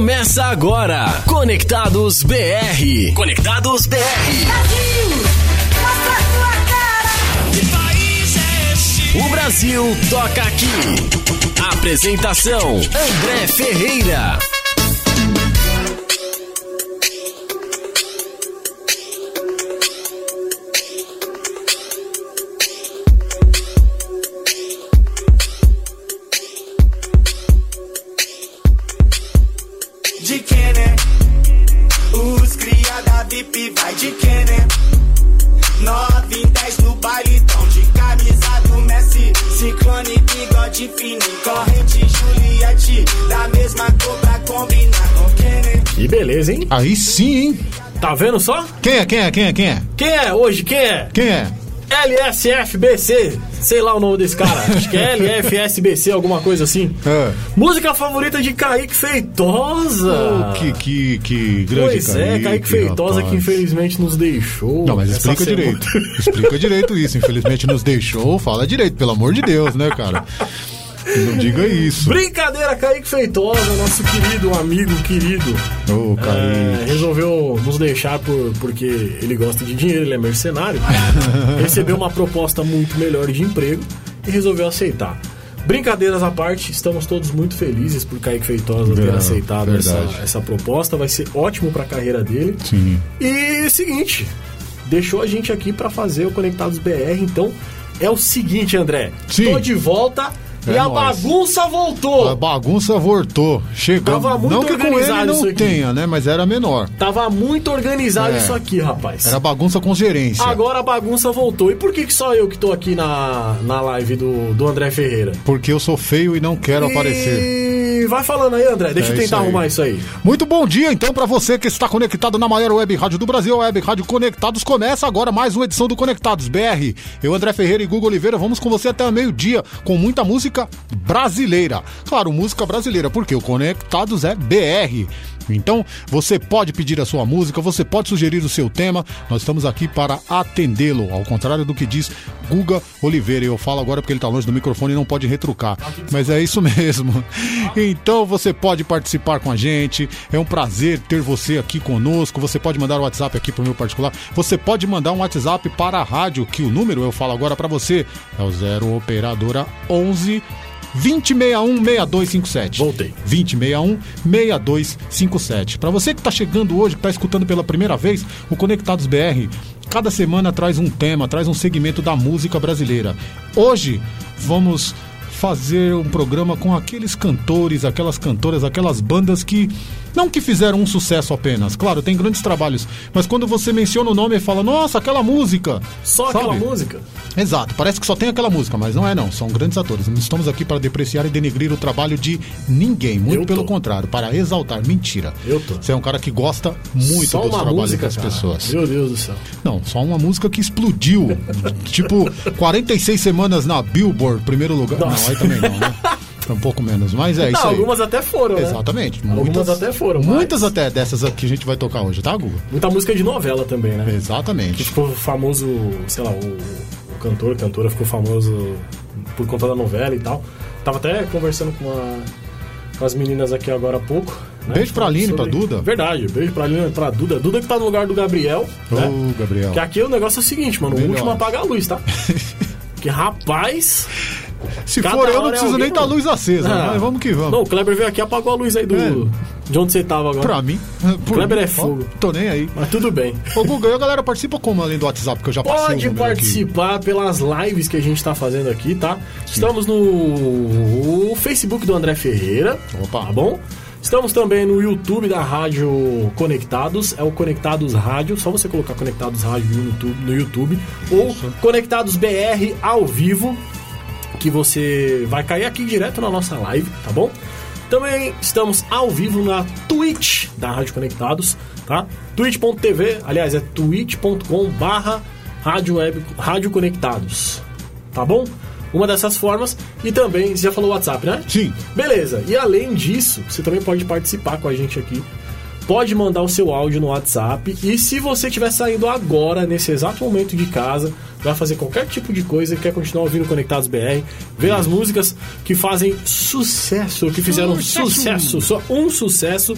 Começa agora. Conectados BR. Conectados BR. Brasil, mostra a tua cara. Que país é este? O Brasil toca aqui. Apresentação: André Ferreira. Beleza, hein? Aí sim, hein? Tá vendo só? Quem é, quem é, quem é, quem é? Quem é hoje? Quem é? Quem é? LSFBC. Sei lá o nome desse cara. Acho que é LFSBC, alguma coisa assim. É. Música favorita de Kaique Feitosa. Oh, que, que, que grande Pois é, Kaique Feitosa rapaz. que infelizmente nos deixou. Não, mas explica semana. direito. explica direito isso. Infelizmente nos deixou. Fala direito, pelo amor de Deus, né, cara? Não diga isso. Brincadeira, Kaique Feitosa, nosso querido amigo querido. Ô, É, Kaique. resolveu nos deixar por, porque ele gosta de dinheiro, ele é mercenário. recebeu uma proposta muito melhor de emprego e resolveu aceitar. Brincadeiras à parte, estamos todos muito felizes por Kaique Feitosa ter aceitado essa, essa proposta. Vai ser ótimo para a carreira dele. Sim. E seguinte, deixou a gente aqui para fazer o Conectados BR, então é o seguinte, André. Sim. Tô de volta É e a nóis. bagunça voltou. A bagunça voltou. Chegou. Tava muito não que com ele isso não aqui. tenha, né? Mas era menor. Tava muito organizado É. isso aqui, rapaz. Era bagunça com gerência. Agora a bagunça voltou. E por que, que só eu que tô aqui na, na live do, do André Ferreira? Porque eu sou feio e não quero aparecer. E vai falando aí, André. Deixa É eu isso tentar aí. arrumar isso aí. Muito bom dia, então, para você que está conectado na maior web rádio do Brasil, a Web Rádio Conectados. Começa agora mais uma edição do Conectados BR. Eu, André Ferreira e Google Oliveira, vamos com você até meio-dia com muita música brasileira. Claro, música brasileira, porque o Conectados é BR. Então, você pode pedir a sua música, você pode sugerir o seu tema. Nós estamos aqui para atendê-lo, ao contrário do que diz Guga Oliveira. Eu falo agora porque ele está longe do microfone e não pode retrucar. Mas é isso mesmo. Então, você pode participar com a gente. É um prazer ter você aqui conosco. Você pode mandar o WhatsApp aqui para o meu particular. Você pode mandar um WhatsApp para a rádio, que o número eu falo agora para você é o 0 operadora 11 2061 6257. Voltei. 2061 6257. Para você que está chegando hoje, que está escutando pela primeira vez o Conectados BR, cada semana traz um tema, traz um segmento da música brasileira. Hoje vamos fazer um programa com aqueles cantores, aquelas cantoras, aquelas bandas que não que fizeram um sucesso apenas. Claro, tem grandes trabalhos, mas quando você menciona o nome e fala: "Nossa, aquela música". Só Sabe? aquela música? Exato, parece que só tem aquela música, mas não é não, são grandes atores. Não estamos aqui para depreciar e denegrir o trabalho de ninguém, muito pelo contrário, para exaltar. Mentira. Eu tô. Você é um cara que gosta muito Só dos trabalhos música, das cara. pessoas. Meu Deus do céu. Não, só uma música que explodiu. tipo, 46 semanas na Billboard, primeiro lugar. Nossa. Não, também não, né? Um pouco menos, mas é isso Não, aí. algumas até foram, né? Exatamente. Algumas até foram, mas- Muitas até dessas aqui a gente vai tocar hoje, tá, Guga? Muita música de novela também, né? Que Exatamente. ficou famoso, sei lá, o, o cantor, cantora ficou famoso por conta da novela e tal. Tava até conversando com, a- com as meninas aqui agora há pouco. né? Beijo pra Aline, pra Duda. Verdade, beijo pra Aline, pra Duda. Duda que tá no lugar do Gabriel. né? Ô, Gabriel. Que aqui o negócio é o seguinte, mano. O Melhor. último apaga a luz, tá? que rapaz. Se cada for eu, não é preciso alguém, nem estar a mano. luz acesa, Ah. mas vamos que vamos. Não, o Kleber veio aqui e apagou a luz aí do. É. De onde você tava agora. Pra mim. por Kleber mim, é ó, fogo. Tô nem aí. Mas tudo bem. Ô, Guga, e a galera participa como além do WhatsApp, que eu já passei Pode número aqui? participar pelas lives que a gente tá fazendo aqui, tá? Estamos no Facebook do André Ferreira. Opa. Tá bom? Estamos também no YouTube da Rádio Conectados, é o Conectados Rádio, só você colocar Conectados Rádio no YouTube, no YouTube ou Conectados BR ao vivo, que você vai cair aqui direto na nossa live, tá bom? Também estamos ao vivo na Twitch da Rádio Conectados, tá? twitch.tv, aliás, é twitch.com barra Rádio, Web, Rádio Conectados, tá bom? Uma dessas formas. E também, você já falou WhatsApp, né? Sim. Beleza. E além disso, você também pode participar com a gente aqui pode mandar o seu áudio no WhatsApp. E se você estiver saindo agora, nesse exato momento de casa, vai fazer qualquer tipo de coisa e quer continuar ouvindo Conectados BR, ver as músicas que fazem sucesso, que fizeram sucesso, só um sucesso,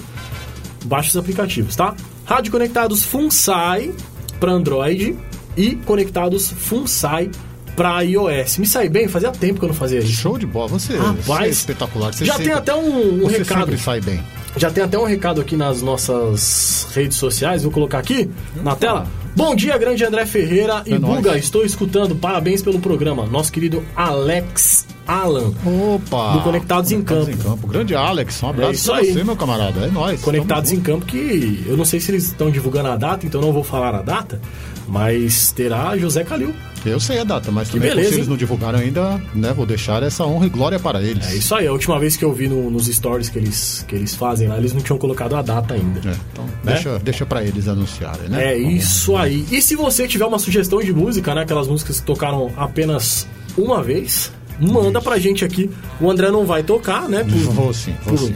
baixe os aplicativos, tá? Rádio Conectados FunSai para Android e Conectados FunSai para iOS. Me sai bem? Fazia tempo que eu não fazia isso. Show de bola, você, Rapaz, você é espetacular. Você Já sempre- tem até um, um você recado. sempre sai bem. Já tem até um recado aqui nas nossas redes sociais, vou colocar aqui na tela. Bom dia, grande André Ferreira e É nóis. Buga, estou escutando, parabéns pelo programa. Nosso querido Alex Alan. Opa! Do Conectados em Campo. Grande Alex, um abraço É pra você, meu camarada. É nóis. Conectados em Campo, que eu não sei se eles estão divulgando a data, então não vou falar a data, mas terá José Calil. Eu sei a data, mas também beleza, se eles hein? não divulgaram ainda, né, vou deixar essa honra e glória para eles. É isso aí, a última vez que eu vi no- nos stories que eles, que eles fazem lá, eles não tinham colocado a data ainda. É, então, Né? deixa, deixa pra eles anunciarem, né? É isso aí. E se você tiver uma sugestão de música, né? Aquelas músicas que tocaram apenas uma vez, manda pra gente aqui. O André não vai tocar, né? Por Vou sim, vou por sim.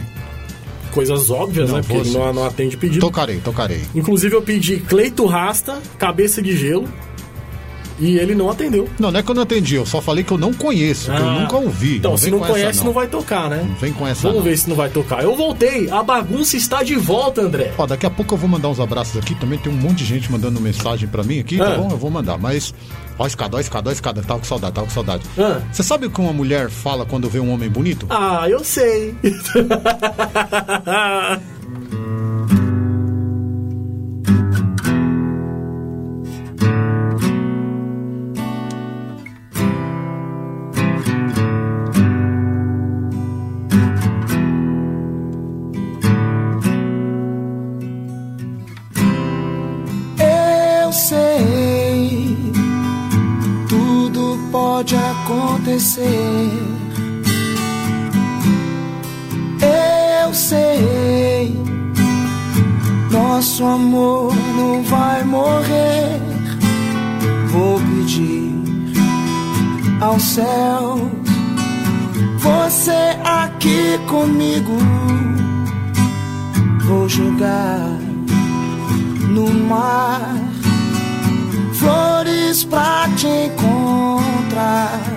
coisas óbvias, Não, né? Porque ele não, não atende pedido. Tocarei, tocarei. Inclusive eu pedi Cleito Rasta, Cabeça de Gelo. E ele não atendeu. Não, não é que eu não entendi, eu só falei que eu não conheço, que eu Ah, nunca ouvi. Então, se vem não com essa, conhece, não. vai tocar, né? Não vem com essa, Vamos não. ver se não vai tocar. Eu voltei, a bagunça está de volta, André. Ó, daqui a pouco eu vou mandar uns abraços aqui. Também tem um monte de gente mandando mensagem pra mim aqui, Ah. tá bom? Eu vou mandar. Mas, ó, escada, ó, escada, ó, escada. Tava com saudade, tava com saudade. Ah. Você sabe o que uma mulher fala quando vê um homem bonito? Ah, eu sei. acontecer. Eu sei, nosso amor não vai morrer. Vou pedir ao céu, você aqui comigo. Vou jogar no mar flores pra te encontrar.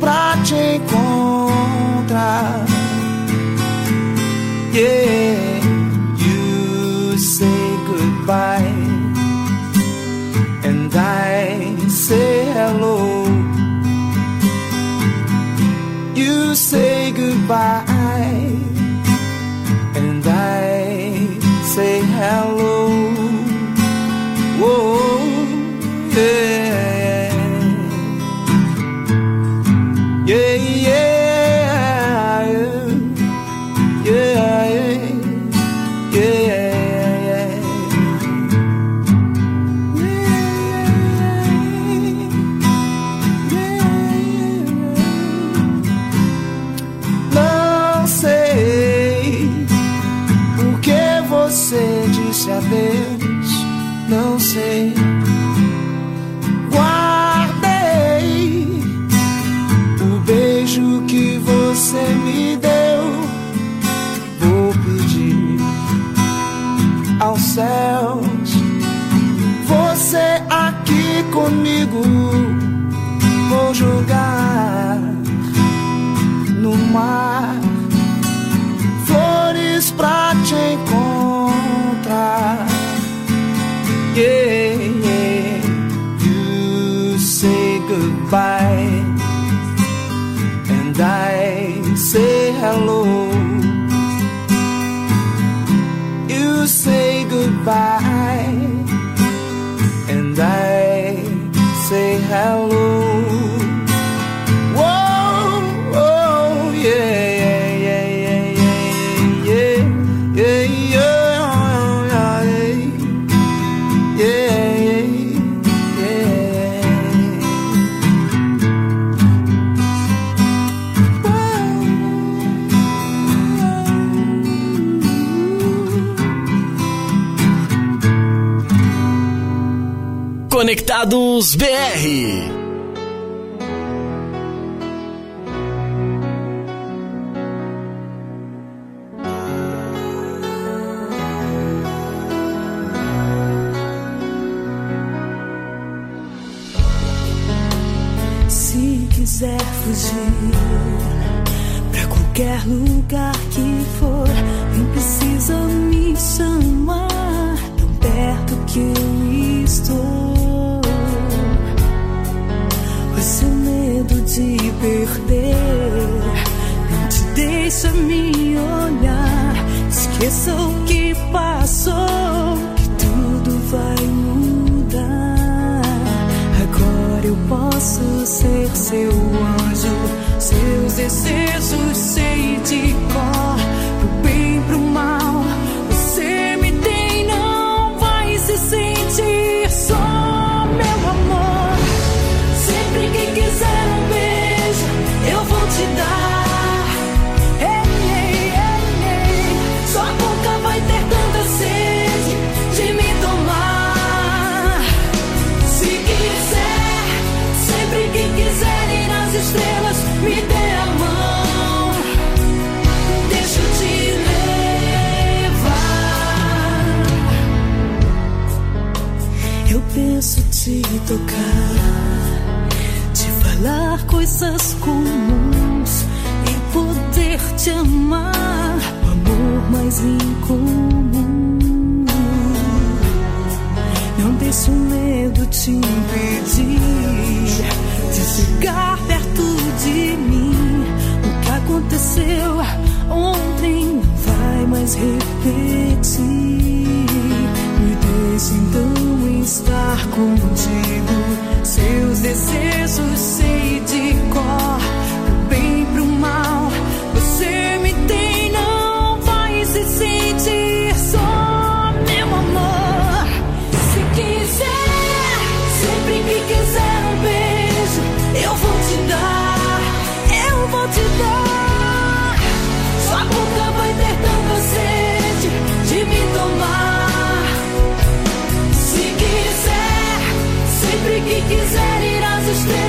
pra te encontrar. Yeah, you say goodbye, and I say hello. You say goodbye, Conectados BR. Se quiser fugir para qualquer lugar que for, não precisa me chamar te perder. Não te deixa me olhar. Esqueça o que passou, que tudo vai mudar. Agora eu posso ser seu anjo, seus desejos. tocar, te falar coisas comuns e poder te amar, o amor mais incomum. Não deixe o medo te impedir de chegar perto de mim. O que aconteceu ontem não vai mais repetir. Me deixe então estar contigo, seus desejos to stay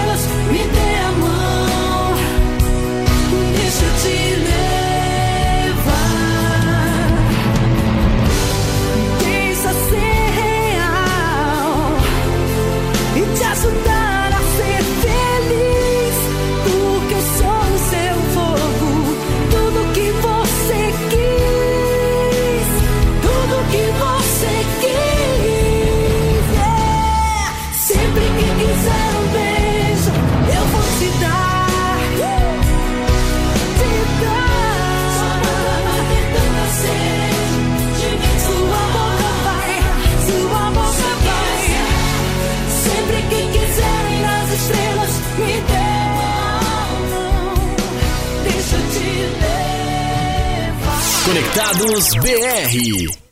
Conectados BR.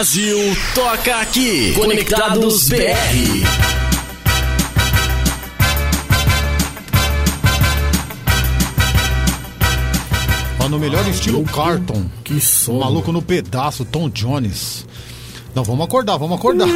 Brasil toca aqui. Conectados BR. Ó, no melhor estilo Carton. Que som. Maluco no pedaço, Tom Jones. Não, vamos acordar, vamos acordar.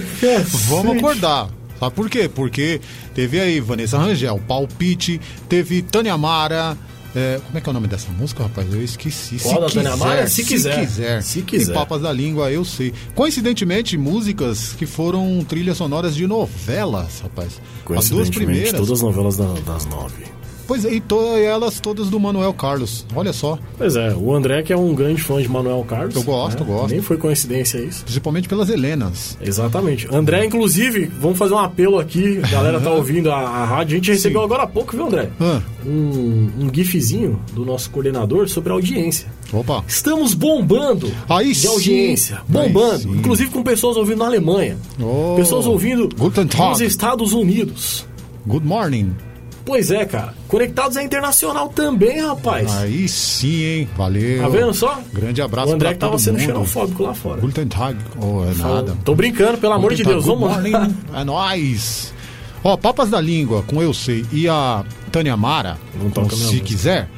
vamos acordar. Sabe por quê? Porque teve aí Vanessa Rangel, Palpite, teve Tânia Mara. É, como é que é o nome dessa música, rapaz? Eu esqueci. Qual da Tânia Mara? Se quiser. Se quiser. Se quiser. E Papas da Língua, eu sei. Coincidentemente, músicas que foram trilhas sonoras de novelas, rapaz. As duas primeiras. Todas as novelas da- das nove. Pois é, e to- elas todas do Manuel Carlos. Olha só. Pois é, o André que é um grande fã de Manuel Carlos. Eu gosto, eu gosto. Nem foi coincidência isso. Principalmente pelas Helenas. Exatamente. André, inclusive, vamos fazer um apelo aqui. A galera tá ouvindo a, a rádio. A gente recebeu Sim. agora há pouco, viu, André? Ah, Um, um gifzinho do nosso coordenador sobre a audiência. opa. Estamos bombando Aí de audiência. Aí Bombando. sim. Inclusive com pessoas ouvindo na Alemanha. Oh. Pessoas ouvindo nos Estados Unidos. Good morning. Pois é, cara. Conectados é internacional também, rapaz. Aí sim, hein? Valeu. Tá vendo só? Grande abraço O André pra que tava sendo mundo. xenofóbico lá fora. Guten Tag. Oh, é nada. Tô brincando, pelo amor de Deus. Tag, Vamos lá. É nóis. Ó, Papas da Língua, com Eu Sei, e a Tânia Mara, com Se música. Quiser,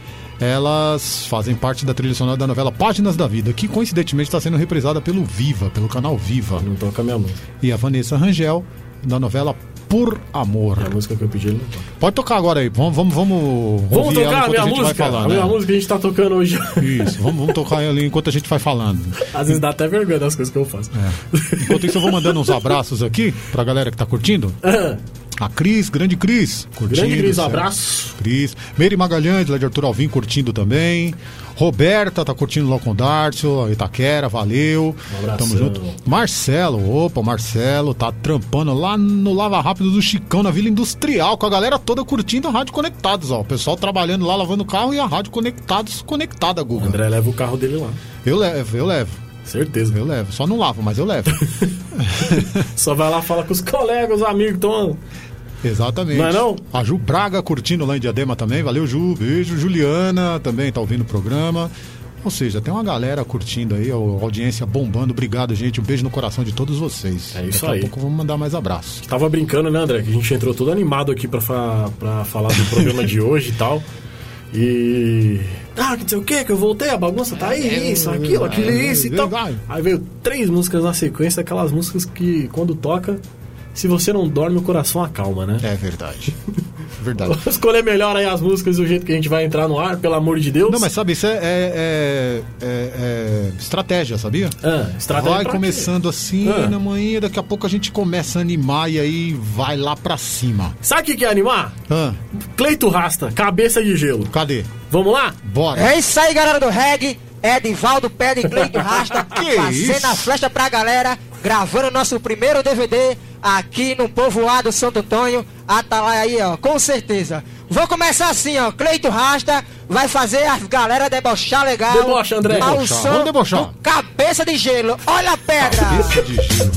elas fazem parte da trilha sonora da novela Páginas da Vida, que coincidentemente está sendo reprisada pelo Viva, pelo canal Viva. Não toca minha música. E a Vanessa Rangel, da novela Por Amor. É a música que eu pedi, ele não toca. Pode tocar agora aí, vamos, vamos, vamos, Vamos ouvir ela tocar a enquanto minha a gente música? vai falando. a minha né? música que a gente tá tocando hoje. Isso, vamos, vamos tocar ali enquanto a gente vai falando. Às vezes dá até vergonha das coisas que eu faço. Enquanto isso, eu vou mandando uns abraços aqui pra galera que tá curtindo. A Cris, grande Cris, curtindo. Grande Cris, um certo? abraço. Cris. Meire Magalhães, lá de Arthur Alvim, curtindo também. Roberta tá curtindo lá com o Darcio, Itaquera, valeu. Um abração. Tamo junto. Marcelo, opa, Marcelo tá trampando lá no Lava Rápido do Chicão, na Vila Industrial, com a galera toda curtindo a Rádio Conectados, ó. O pessoal trabalhando lá, lavando o carro e a Rádio Conectados conectada, Guga. André leva o carro dele lá. Eu levo, eu levo. Certeza. Eu levo. Só não lavo, mas eu levo. Só vai lá fala com os colegas, os amigos, então. Exatamente. Não é não? A Ju Braga curtindo lá em Diadema também. Valeu, Ju. Beijo. Juliana também tá ouvindo o programa. Ou seja, tem uma galera curtindo aí, a audiência bombando. Obrigado, gente. Um beijo no coração de todos vocês. É isso Daqui aí. a pouco vamos mandar mais abraços. Tava brincando, né, André? Que a gente entrou todo animado aqui pra, fa pra falar do programa de hoje e tal. E. Ah, que não sei o que, que eu voltei, a bagunça tá aí, isso, aquilo, aquilo, isso e tal. Aí veio três músicas na sequência, aquelas músicas que quando toca, se você não dorme, o coração acalma, né? É verdade. verdade. Vou escolher melhor aí as músicas do jeito que a gente vai entrar no ar, pelo amor de Deus. Não, mas sabe, isso é, é- é- é- é estratégia, sabia? Ah, estratégia Vai pra quê? começando assim, Ah. na manhã, daqui a pouco a gente começa a animar e aí vai lá pra cima. Sabe o que que é animar? Ah, Cleito Rasta, cabeça de gelo. cadê? Vamos lá? Bora. É isso aí, galera do reggae. Edivaldo Pé de Cleito Rasta Que fazendo isso? a flecha pra galera, gravando nosso primeiro DVD aqui no povoado Santo Antônio. Atalaia aí, ó, com certeza. Vou começar assim, ó. Cleito Rasta vai fazer a galera debochar legal. Debocha, André. Ao Debochar. som Vamos debochar. do Cabeça de gelo. Olha a pedra. Cabeça de gelo.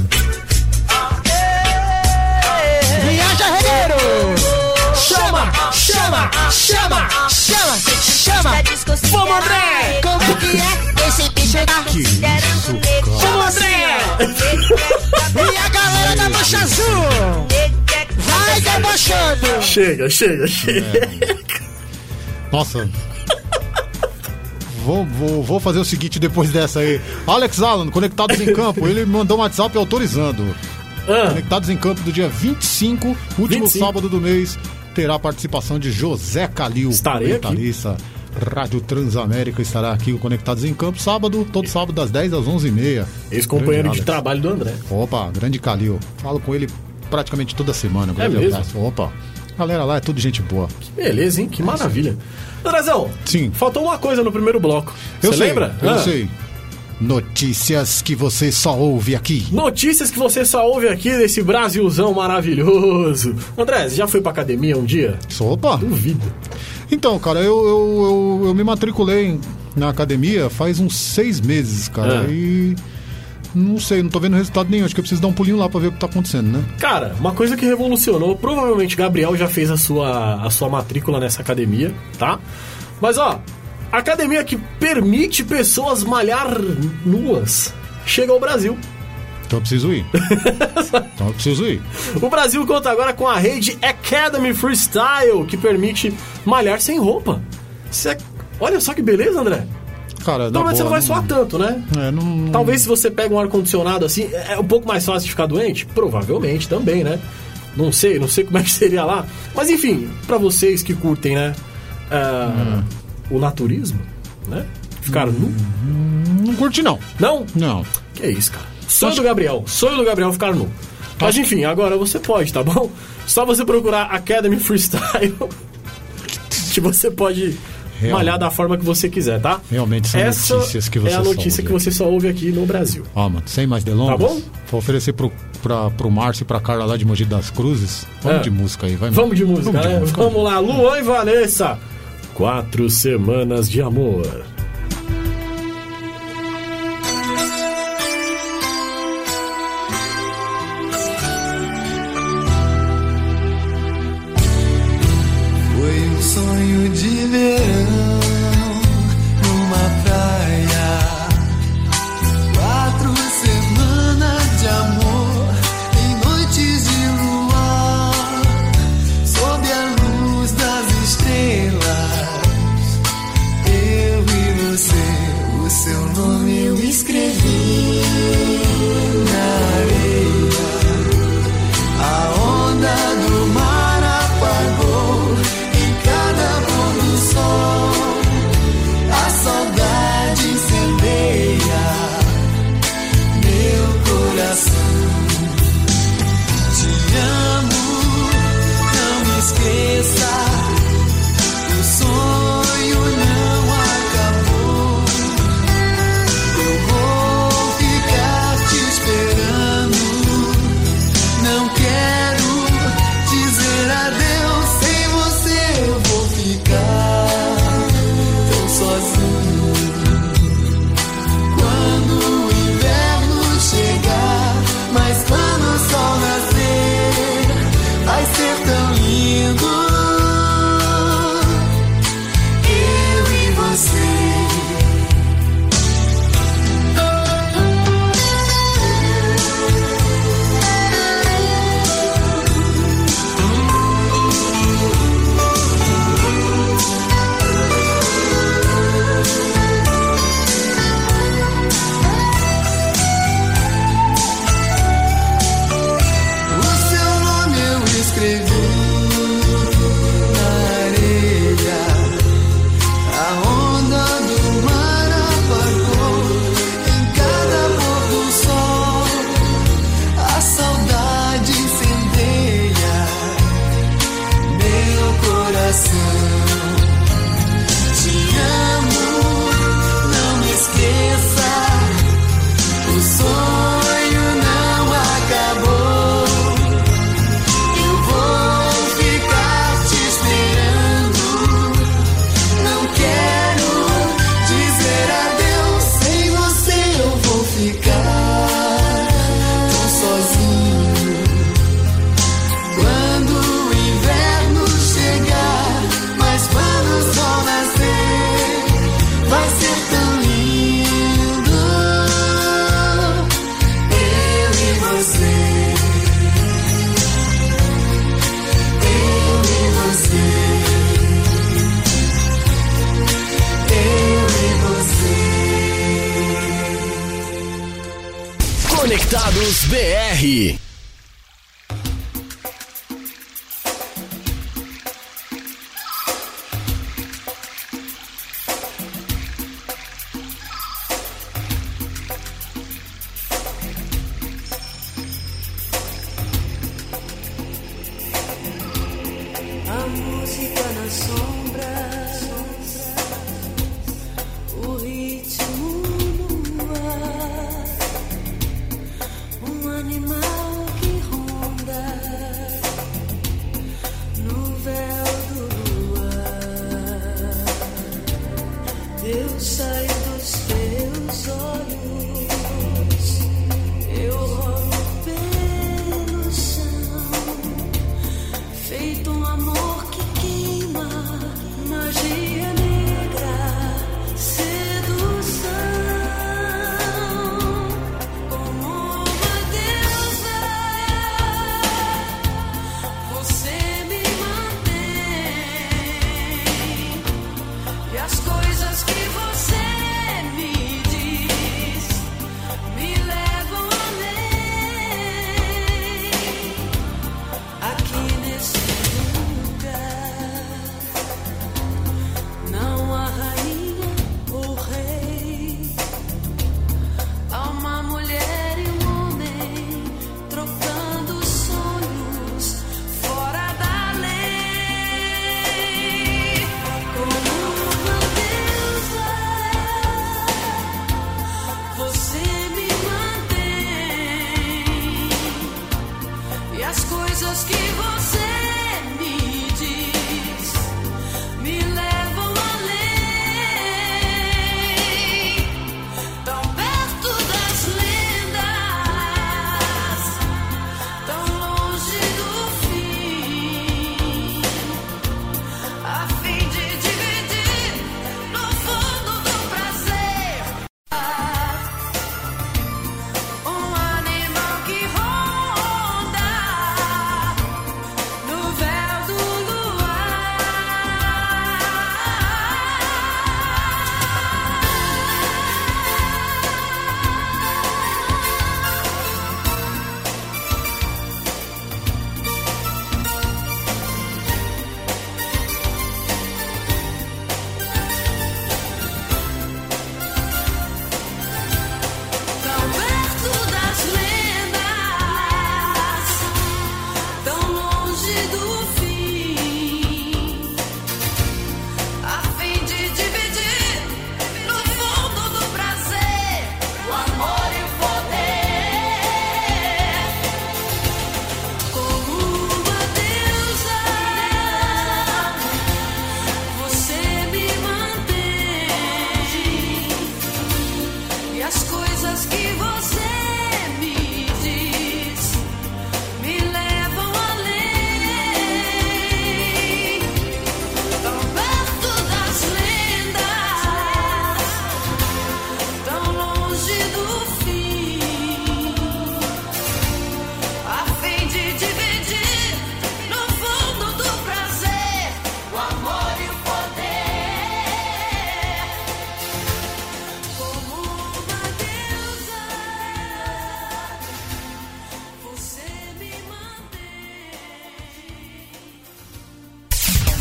Viaja, regueiro. Chama, chama, chama! Chama, chama. Vamos, André! Como é que é tá Que isso, cara. Vamos, André! E a galera da mancha azul. Vai debochando. Chega, chega, chega. Nossa. Vou, vou, vou fazer o seguinte depois dessa aí. Alex Alan, Conectados em Campo, ele mandou um WhatsApp autorizando. Ah, Conectados em Campo do dia 25, último 25. sábado do mês, terá a participação de José Calil. Estarei aqui. Rádio Transamérica estará aqui o Conectados em Campo, sábado, todo sábado das 10 às 11h30. ex-companheiro de trabalho do André. Opa, grande Calil. Falo com ele praticamente toda semana. Grande É mesmo? abraço. Opa. Galera lá é tudo gente boa. Beleza, hein? Que maravilha. Andrezão, Sim. faltou uma coisa no primeiro bloco. Eu Você sei, lembra? Eu Ah, sei. Notícias que você só ouve aqui. Notícias que você só ouve aqui desse Brasilzão maravilhoso. André, você já foi pra academia um dia? Opa! Duvido. Então, cara, eu, eu, eu, eu me matriculei na academia faz uns seis meses, cara. Ah. E. Não sei, não tô vendo resultado nenhum. Acho que eu preciso dar um pulinho lá pra ver o que tá acontecendo, né? Cara, uma coisa que revolucionou, provavelmente Gabriel já fez a sua, a sua matrícula nessa academia, tá? Mas ó, academia que permite pessoas malhar nuas. chega ao Brasil. Então eu preciso ir. então eu preciso ir. O Brasil conta agora com a rede Academy Freestyle, que permite malhar sem roupa. É- Olha só que beleza, André. Cara, na Então, mas você não vai suar tanto, né? É, não... Talvez se você pega um ar-condicionado assim, é um pouco mais fácil de ficar doente? Provavelmente também, né? Não sei, não sei como é que seria lá. Mas enfim, pra vocês que curtem, né? ah, O naturismo, né? Ficar nu. Não curte, não. Não? Não. Que é isso, cara. Sonho do Gabriel. Sonho do Gabriel ficar nu. Mas enfim, agora você pode, tá bom? Só você procurar Academy Freestyle que você pode Realmente. malhar da forma que você quiser, tá? Realmente são Essa notícias que você é a só notícia ouve que você só ouve aqui no Brasil. Ó, mano, sem mais delongas. Tá bom? Vou oferecer pro, pra, pro Márcio e pra Carla lá de Mogi das Cruzes. Vamos É. de música aí, vai. Vamos de música, Vamos de né? música. Vamos lá, Luan e Vanessa. Quatro semanas de amor.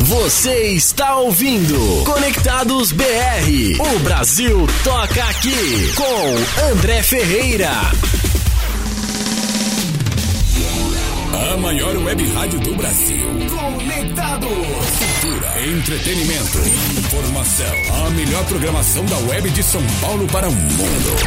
Você está ouvindo Conectados BR. O Brasil toca aqui com André Ferreira. A maior web rádio do Brasil. Conectados. Cultura, entretenimento, informação. A melhor programação da web de São Paulo para o mundo.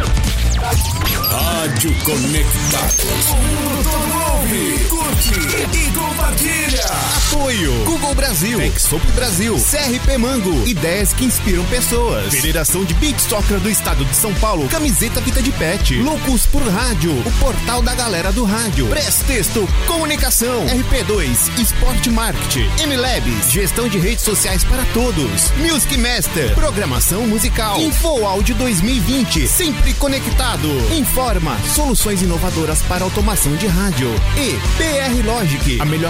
Rádio Conectados. O mundo todo ouve, curte e compartilha. Apoio. Google Brasil, Exop Brasil, CRP Mango, ideias que inspiram pessoas. Federação de Big Soccer do Estado de São Paulo, camiseta Vida de Pet, Loucos por Rádio, o portal da galera do rádio. Prestexto, comunicação, RP2, Esporte Marketing, MLabs, gestão de redes sociais para todos. Music Master, programação musical. Info Áudio 2020, sempre conectado. Informa, soluções inovadoras para automação de rádio. E PR Logic, a melhor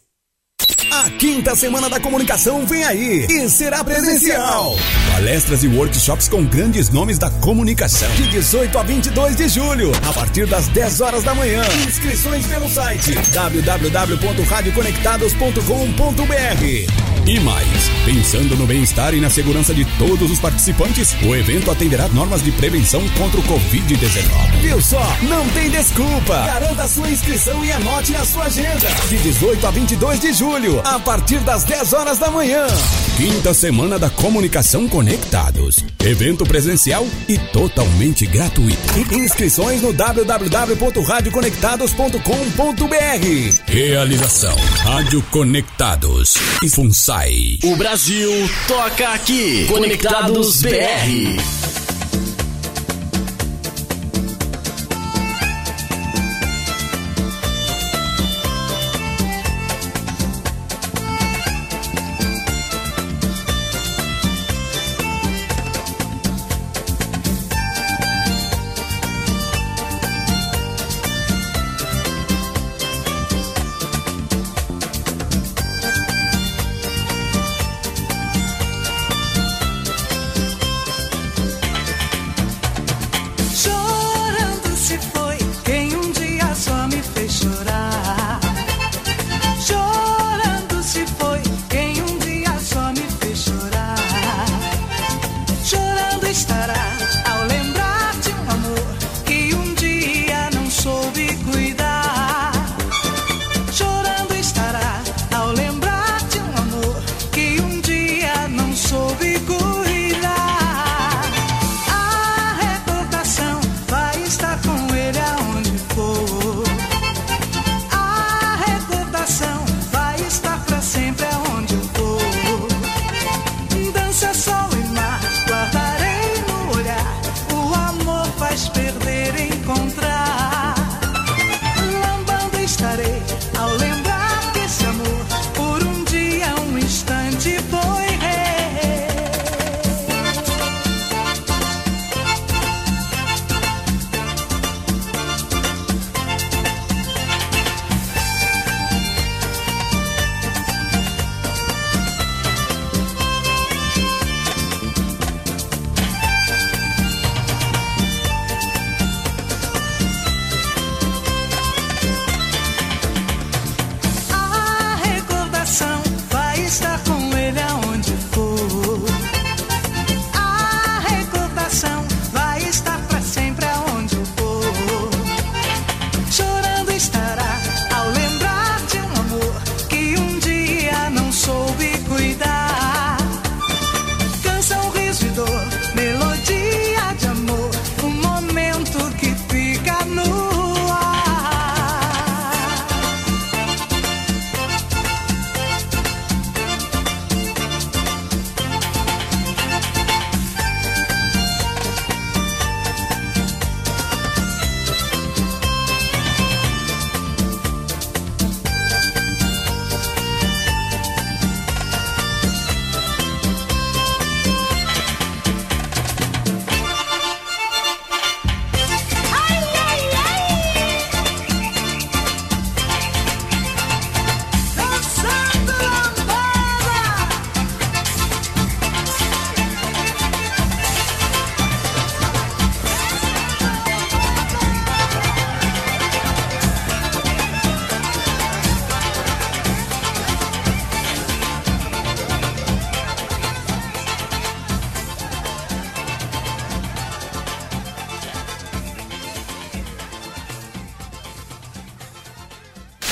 A quinta semana da comunicação vem aí e será presencial. Palestras e workshops com grandes nomes da comunicação. De 18 a 22 de julho, a partir das 10 horas da manhã. Inscrições pelo site www.radioconectados.com.br. E mais, pensando no bem-estar e na segurança de todos os participantes, o evento atenderá normas de prevenção contra o Covid-19. Viu só? Não tem desculpa. Garanta sua inscrição e anote na sua agenda. De 18 a 22 de julho, a partir das 10 horas da manhã. Quinta semana da comunicação conectados. Evento presencial e totalmente gratuito. Inscrições no www.radioconectados.com.br. Realização: Rádio Conectados e FUNSAI. O Brasil toca aqui. Conectados BR.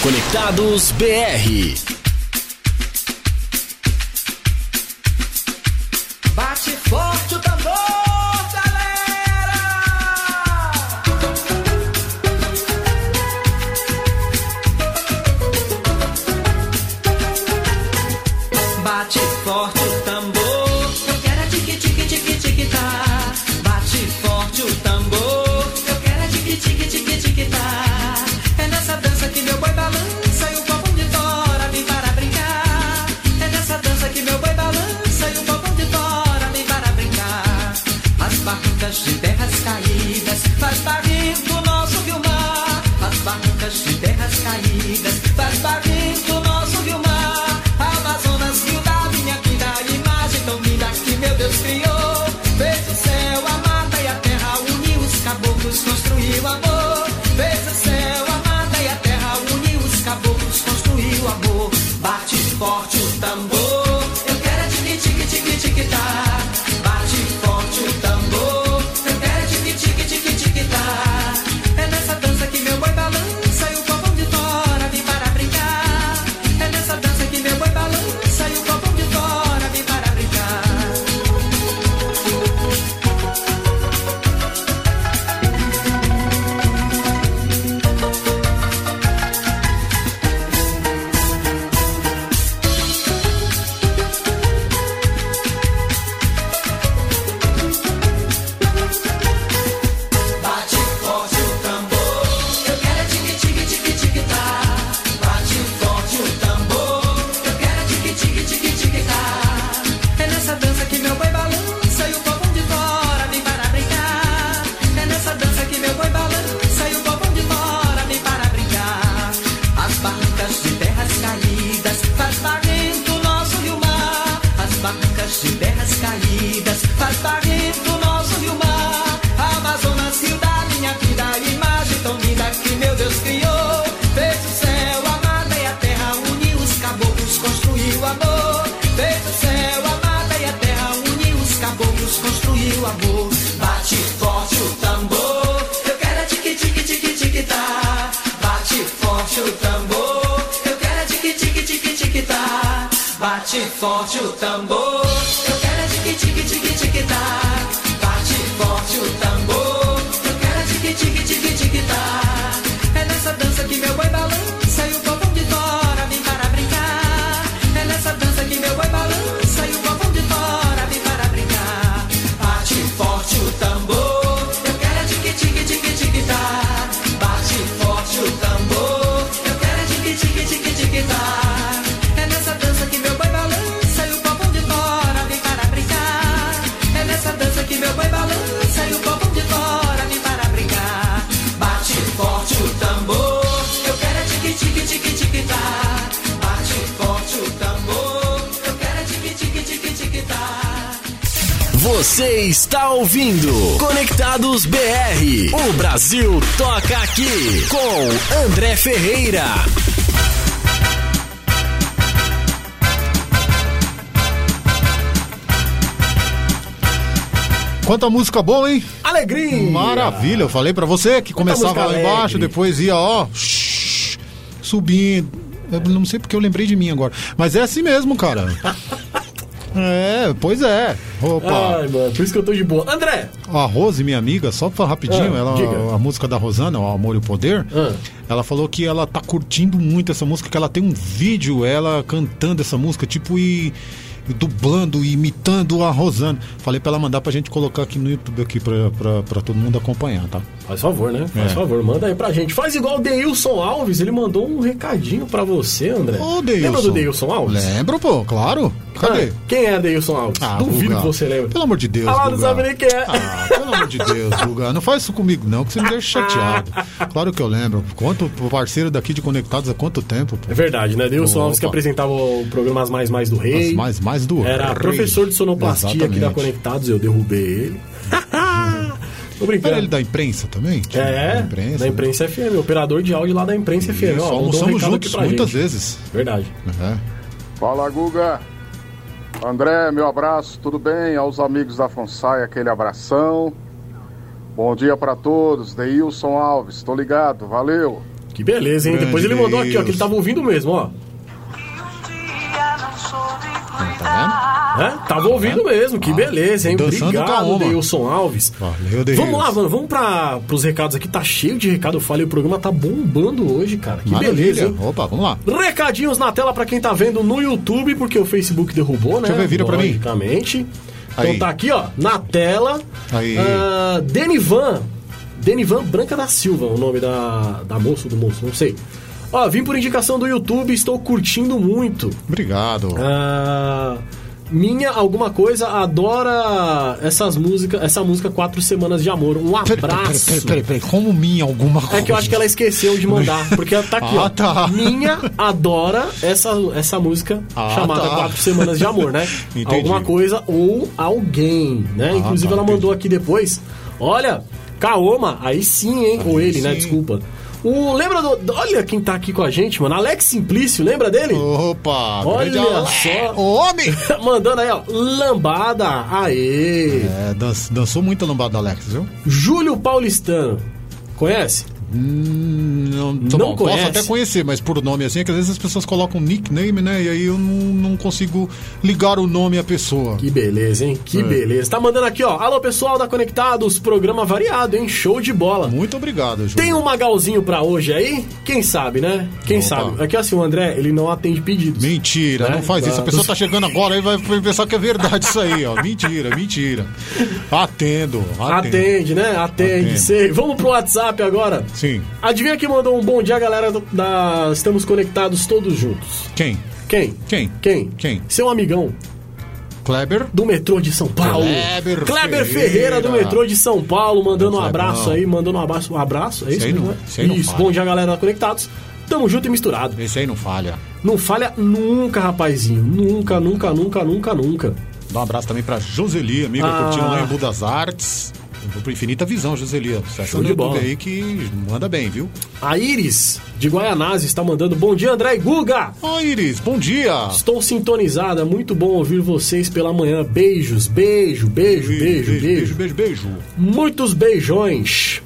Conectados BR. Ouvindo Conectados BR. O Brasil toca aqui com André Ferreira. Quanta música boa, hein? Alegria! Maravilha, eu falei pra você que Quanta começava lá embaixo, alegre. depois ia, ó, subindo. Eu não sei porque eu lembrei de mim agora. Mas é assim mesmo, cara. É, pois é. Opa. Ai, mano, por isso que eu tô de boa. André! A Rose, minha amiga, só pra rapidinho, Ah, ela, diga. a música da Rosana, o Amor e o Poder, Ah. ela falou que ela tá curtindo muito essa música, que ela tem um vídeo, ela cantando essa música, tipo, e, e dublando, e imitando a Rosana. Falei pra ela mandar pra gente colocar aqui no YouTube aqui pra, pra, pra todo mundo acompanhar, tá? Faz favor, né? Faz É. favor, manda aí pra gente. Faz igual o Deilson Alves, ele mandou um recadinho pra você, André. Ô, Deilson. Lembra do Deilson Alves? Lembro, pô, claro. Cadê? Ah, quem é Deilson Alves? Ah, Duvido Guga. que você lembra. Pelo amor de Deus, Ah, não sabe nem quem é. Ah, pelo amor de Deus, Guga. Não faz isso comigo, não, que você me deixa chateado. Claro que eu lembro. Quanto parceiro daqui de Conectados há quanto tempo? pô? É verdade, né? Deilson Alves que Opa. apresentava o programa As Mais Mais do Rei. As mais, mais do Era rei. professor de sonoplastia aqui da Exatamente. Conectados, eu derrubei ele. Tô brincando. Era ele da imprensa também? Tinha É, da imprensa. da imprensa FM, operador de áudio lá da imprensa FM. Isso, Ó, mandou um almoçamos recado juntos muitas gente. vezes. Verdade. É. Fala, Guga. André, meu abraço, tudo bem? Aos amigos da Fonsai, aquele abração. Bom dia para todos. Deilson Alves, tô ligado, valeu. Que beleza, hein? Grande Depois ele mandou aqui, ó, Deus. que ele tava ouvindo mesmo, ó. Tá É, tava ouvindo mesmo, que beleza, hein? Obrigado. Deilson Alves. Valeu, Deilson. Vamos lá, mano, vamos pra, pros recados aqui. Tá cheio de recado, eu falei, o programa tá bombando hoje, cara. Que vendo? beleza, Maravilha. hein? Opa, vamos lá. Recadinhos na tela pra quem tá vendo no YouTube, porque o Facebook derrubou, né? Deixa eu ver, vira pra mim. Então Aí. tá aqui, ó, na tela. Aí. Ah, Denivan. Denivan Branca da Silva, o nome da, da moça do moço, não sei. Ó, vim por indicação do YouTube, estou curtindo muito. Obrigado. Ah, minha alguma coisa adora essas músicas, essa música Quatro Semanas de Amor. Um Peraí, peraí, abraço. peraí, peraí, peraí, como minha alguma coisa? É que eu acho que ela esqueceu de mandar, porque ela tá aqui, Ah, ó. tá. Minha adora essa, essa música Ah, chamada tá. Quatro Semanas de Amor, né? Entendi. Alguma coisa ou alguém, né? Ah, Inclusive tá, ela mandou aqui depois. Olha, Kaoma, aí sim, hein? ou ele, né? sim. Desculpa. O, lembra do. Olha quem tá aqui com a gente, mano. Alex Simplício, lembra dele? Opa, Olha só. Ô, homem! Mandando aí, ó. Lambada. Aê. É, dan- dançou muito a lambada do Alex, viu? Júlio Paulistano. Conhece? Hum, não, tá Não bom, posso conhece? até conhecer, mas por nome assim, é que às vezes as pessoas colocam nickname, né? E aí eu não, não consigo ligar o nome à pessoa. Que beleza, hein? Que É. beleza. Tá mandando aqui, ó. Alô, pessoal da Conectados, programa variado, hein? Show de bola. Muito obrigado, Júlio. Tem um magalzinho pra hoje aí? Quem sabe, né? Quem Opa. sabe? Aqui assim, o André, ele não atende pedidos. Mentira, Né? não faz isso. Tá. A pessoa tá chegando agora e vai pensar que é verdade isso aí, ó. Mentira, mentira. Atendo, atendo. Atende, né? Atende, Atendo. sei. Vamos pro WhatsApp agora. Sim. Adivinha quem mandou um bom dia, galera do- da Estamos Conectados Todos Juntos? Quem? Quem? Quem? Quem? Quem? Seu amigão Kleber? do metrô de São Paulo. Kleber Kleber Ferreira. Ferreira do metrô de São Paulo, mandando um abraço aí, mandando um abraço. Um abraço, é isso? aí não- mesmo, né? não isso, falha. bom dia, galera da Conectados. Tamo junto e misturado. Esse aí não falha. Não falha nunca, rapazinho. Nunca, nunca, nunca, nunca, nunca. Dá um abraço também pra Joseli, amiga, Ah. curtindo lá em Budas Artes. Infinita Visão, Joseli. Você achou de bola. aí que manda bem, viu? A Iris, de Guaianazes, está mandando bom dia, André e Guga. Ó, Iris, bom dia. Estou sintonizada, muito bom ouvir vocês pela manhã. Beijos, beijo, beijo, beijo, beijo. beijo, beijo, beijo. Muitos beijões.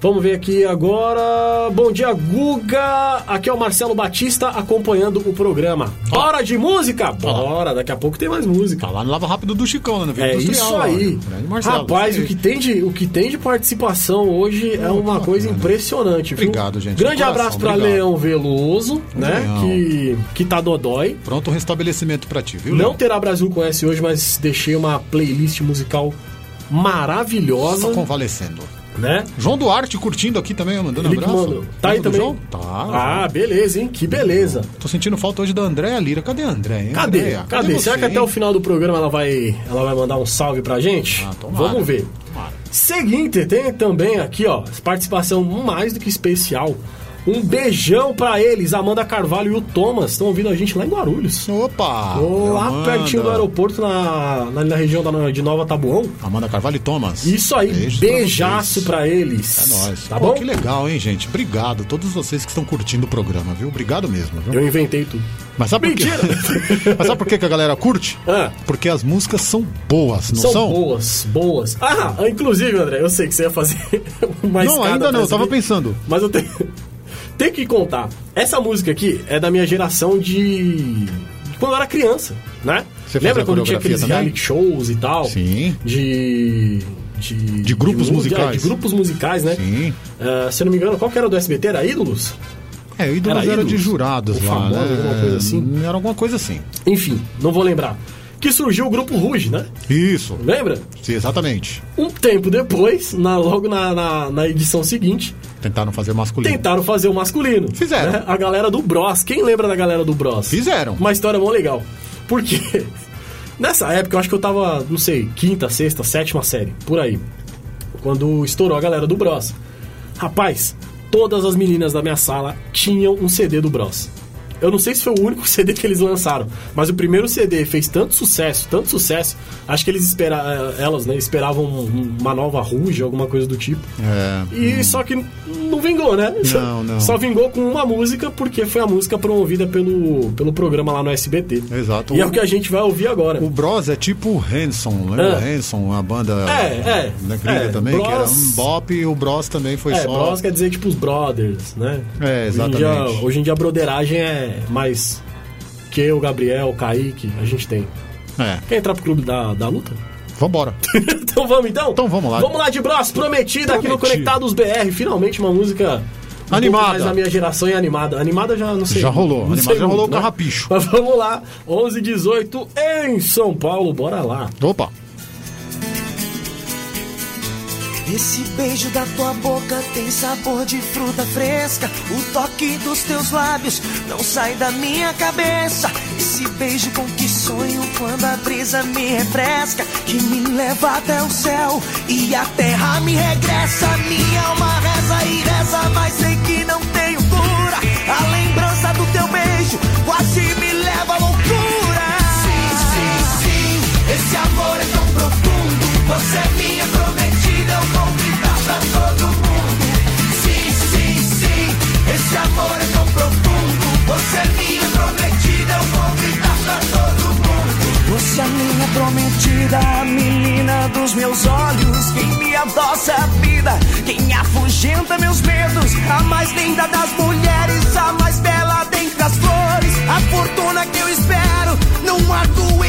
Vamos ver aqui agora. Bom dia, Guga. Aqui é o Marcelo Batista acompanhando o programa. Bora de música? Bora, daqui a pouco tem mais música. Tá lá no Lava Rápido do Chicão, né? É isso aí. Marcelo, Rapaz, o que, tem de, o que tem de participação hoje é uma coisa impressionante, viu? Obrigado, gente. Grande De coração, abraço pra obrigado. Leão Veloso, né? Leão. Que, que tá dodói. Pronto o restabelecimento pra ti, viu? Não terá Brasil Conhece hoje, mas deixei uma playlist musical maravilhosa, Só convalescendo. Né? João Duarte curtindo aqui também, mandando Ele abraço. mandou. Tá aí Lembra do também? João? Tá. Ah, beleza, hein? Que beleza. Tô sentindo falta hoje da Andréa Lira. Cadê a Andréa, hein? Cadê? Andréa? Cadê? você, Será que até o final do programa ela vai, ela vai mandar um salve pra gente? Ah, tomara. Vamos ver. Tomara. Seguinte, tem também aqui, ó, participação mais do que especial. Um beijão pra eles, Amanda Carvalho e o Thomas. Estão ouvindo a gente lá em Guarulhos. Opa! Lá Amanda. pertinho do aeroporto, na, na, na região da, de Nova Tabuão. Amanda Carvalho e Thomas. Isso aí, Beijos beijaço pra, eles. É nóis. Tá Pô, bom? Que legal, hein, gente? Obrigado. Todos vocês que estão curtindo o programa, viu? Obrigado mesmo, viu? Eu inventei tudo. Mas sabe? Mentira! Mas sabe por quê que a galera curte? Ah. Porque as músicas são boas, não são, são? boas, boas. Ah, inclusive, André, eu sei que você ia fazer uma Não, ainda não, eu tava pensando. Mas eu tenho, tenho que contar. Essa música aqui é da minha geração de... de quando eu era criança, né? Você Lembra quando tinha aqueles também? reality shows e tal? Sim. De... De, De grupos mu- musicais. De, grupos musicais, né? Sim. Ah, se eu não me engano, qual que era do SBT? Era Ídolos? É, ídolos Era era, de ídolos? jurados Ou lá, famosos, né? alguma coisa assim? Era alguma coisa assim. Enfim, não vou lembrar. Que surgiu o grupo Ruge, né? Isso. Lembra? Sim, exatamente. Um tempo depois, na, logo na, na, na edição seguinte, Tentaram fazer masculino. tentaram fazer o masculino. Fizeram. né? A galera do Bros. Quem lembra da galera do Bros? Fizeram. Uma história mó legal. Porque nessa época eu acho que eu tava, não sei, quinta, sexta, sétima série, por aí. Quando estourou a galera do Bros. Rapaz, todas as meninas da minha sala tinham um CD do Bros. Eu não sei se foi o único CD que eles lançaram, mas o primeiro CD fez tanto sucesso, tanto sucesso. Acho que eles espera, eh, elas, né, esperavam um- uma nova Ruge, alguma coisa do tipo. É. E só que não vingou, né? Não, não. Só vingou com uma música porque foi a música promovida pelo, pelo programa lá no SBT. Exato. E é o que a gente vai ouvir agora. O Bros é tipo o Hanson, lembra? É. Hanson, a banda É, é. da gringa É, também, que era Bros- um bop e o Bros também foi é, só. bros quer dizer tipo os brothers, né? É, Hoje em, dia, exatamente. hoje em dia a broderagem é mais que eu, Gabriel, Kaique, a gente tem. É. Quer entrar pro clube da, da luta? Vambora. então vamos então? Então vamos lá. Vamos lá de Bros, prometida aqui no. Conectados BR. Finalmente uma música um Animada. mais da minha geração e animada. Animada já não sei. Já rolou. não Animada já rolou o né? carrapicho. Mas vamos lá. 11 18 em São Paulo. Bora lá. Opa. Esse beijo da tua boca tem sabor de fruta fresca. O toque dos teus lábios não sai da minha cabeça. Esse beijo com que sonho quando a brisa me refresca. Que me leva até o céu e a terra me regressa. Minha alma reza e reza, mas sei que não tenho cura. A lembrança do teu beijo quase me leva à loucura. Sim, sim, sim, esse amor é tão profundo. Você Quem me adoça a vida, quem afugenta meus medos. A mais linda das mulheres, a mais bela dentre as flores. A fortuna que eu espero num arco-íris de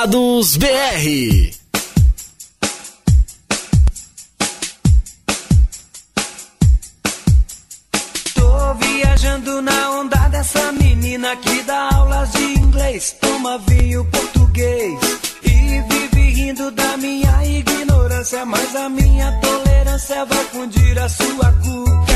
Conectados BR. Tô viajando na onda dessa menina que dá aulas de inglês, toma vinho português e vive rindo da minha ignorância. Mas a minha tolerância vai fundir a sua cuca.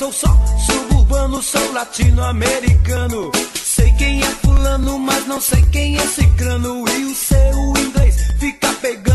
sou só suburbano, sou latino-americano. Sei quem é fulano, mas não sei quem é ciclano E o seu inglês fica pegando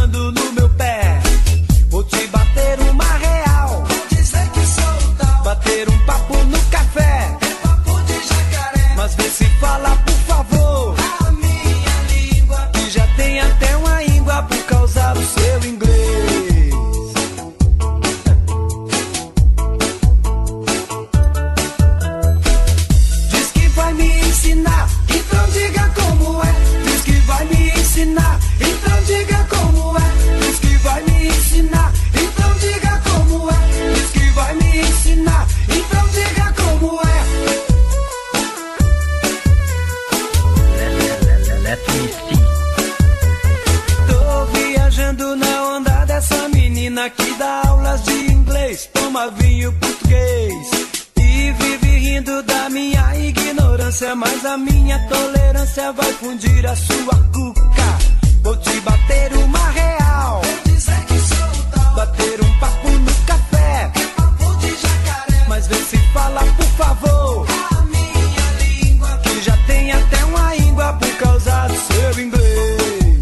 mas a minha tolerância vai fundir a sua cuca. Vou te bater uma real. Vou dizer que sou tal. Bater um papo no café. É papo de jacaré. Mas vê se fala, por favor. A minha língua. Que já tem até uma íngua por causa do seu inglês.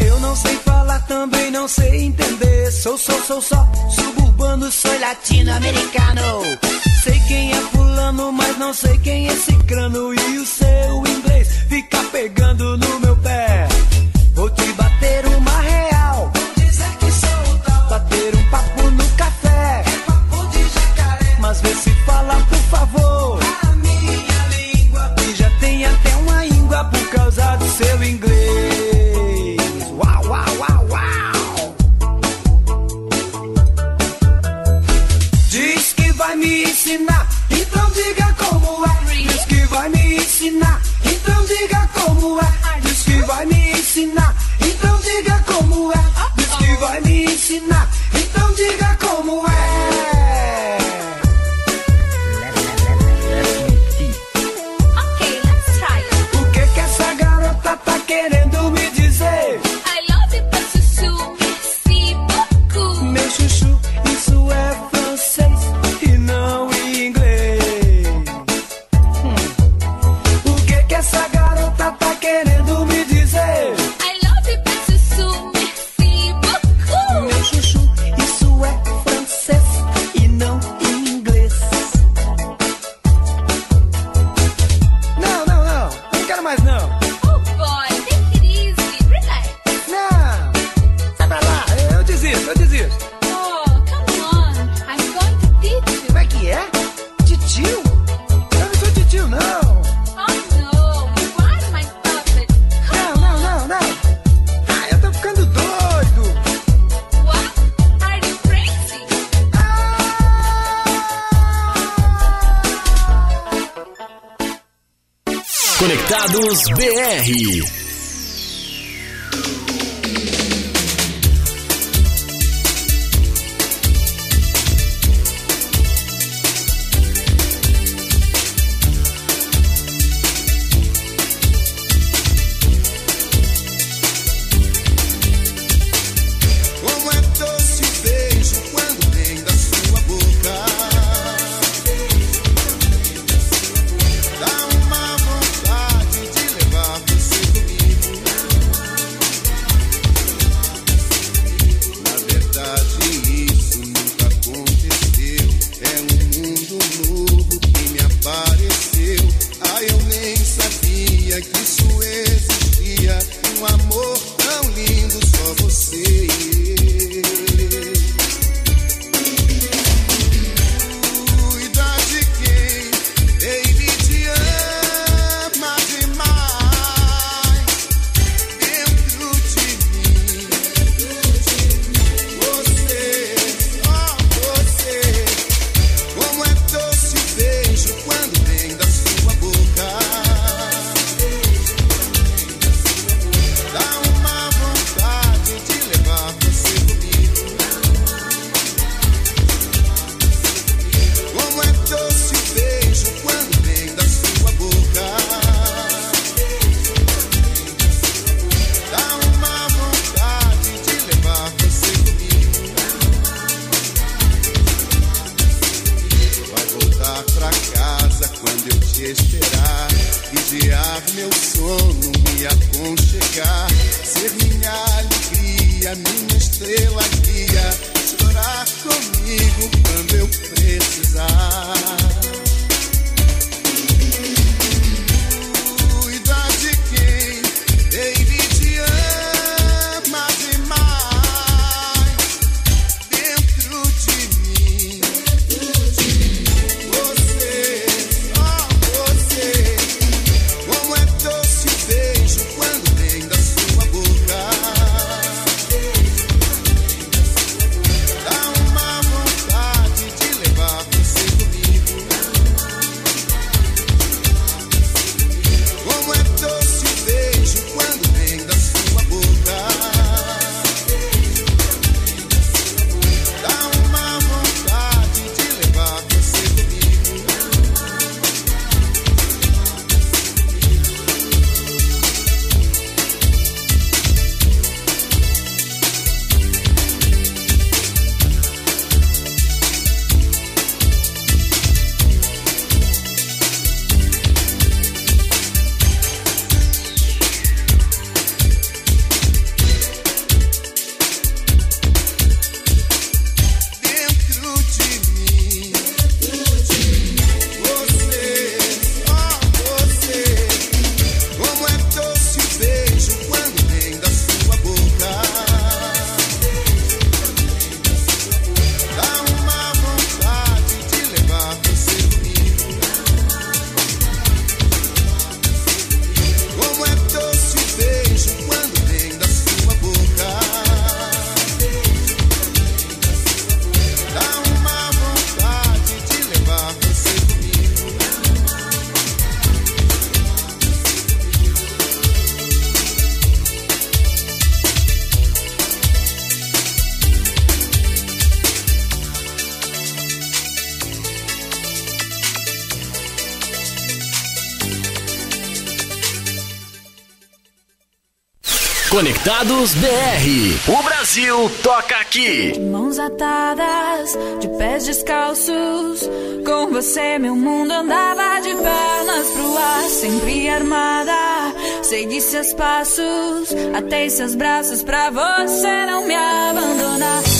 Eu não sei falar, também não sei entender. Sou, sou, sou só latino-americano. Sei quem é fulano, mas não sei quem é esse crano e o RI. Conectados BR. O Brasil toca aqui. Mãos atadas, de pés descalços. Com você, meu mundo andava de pernas pro ar, sempre armada. Segui seus passos, atei seus braços pra você não me abandonar.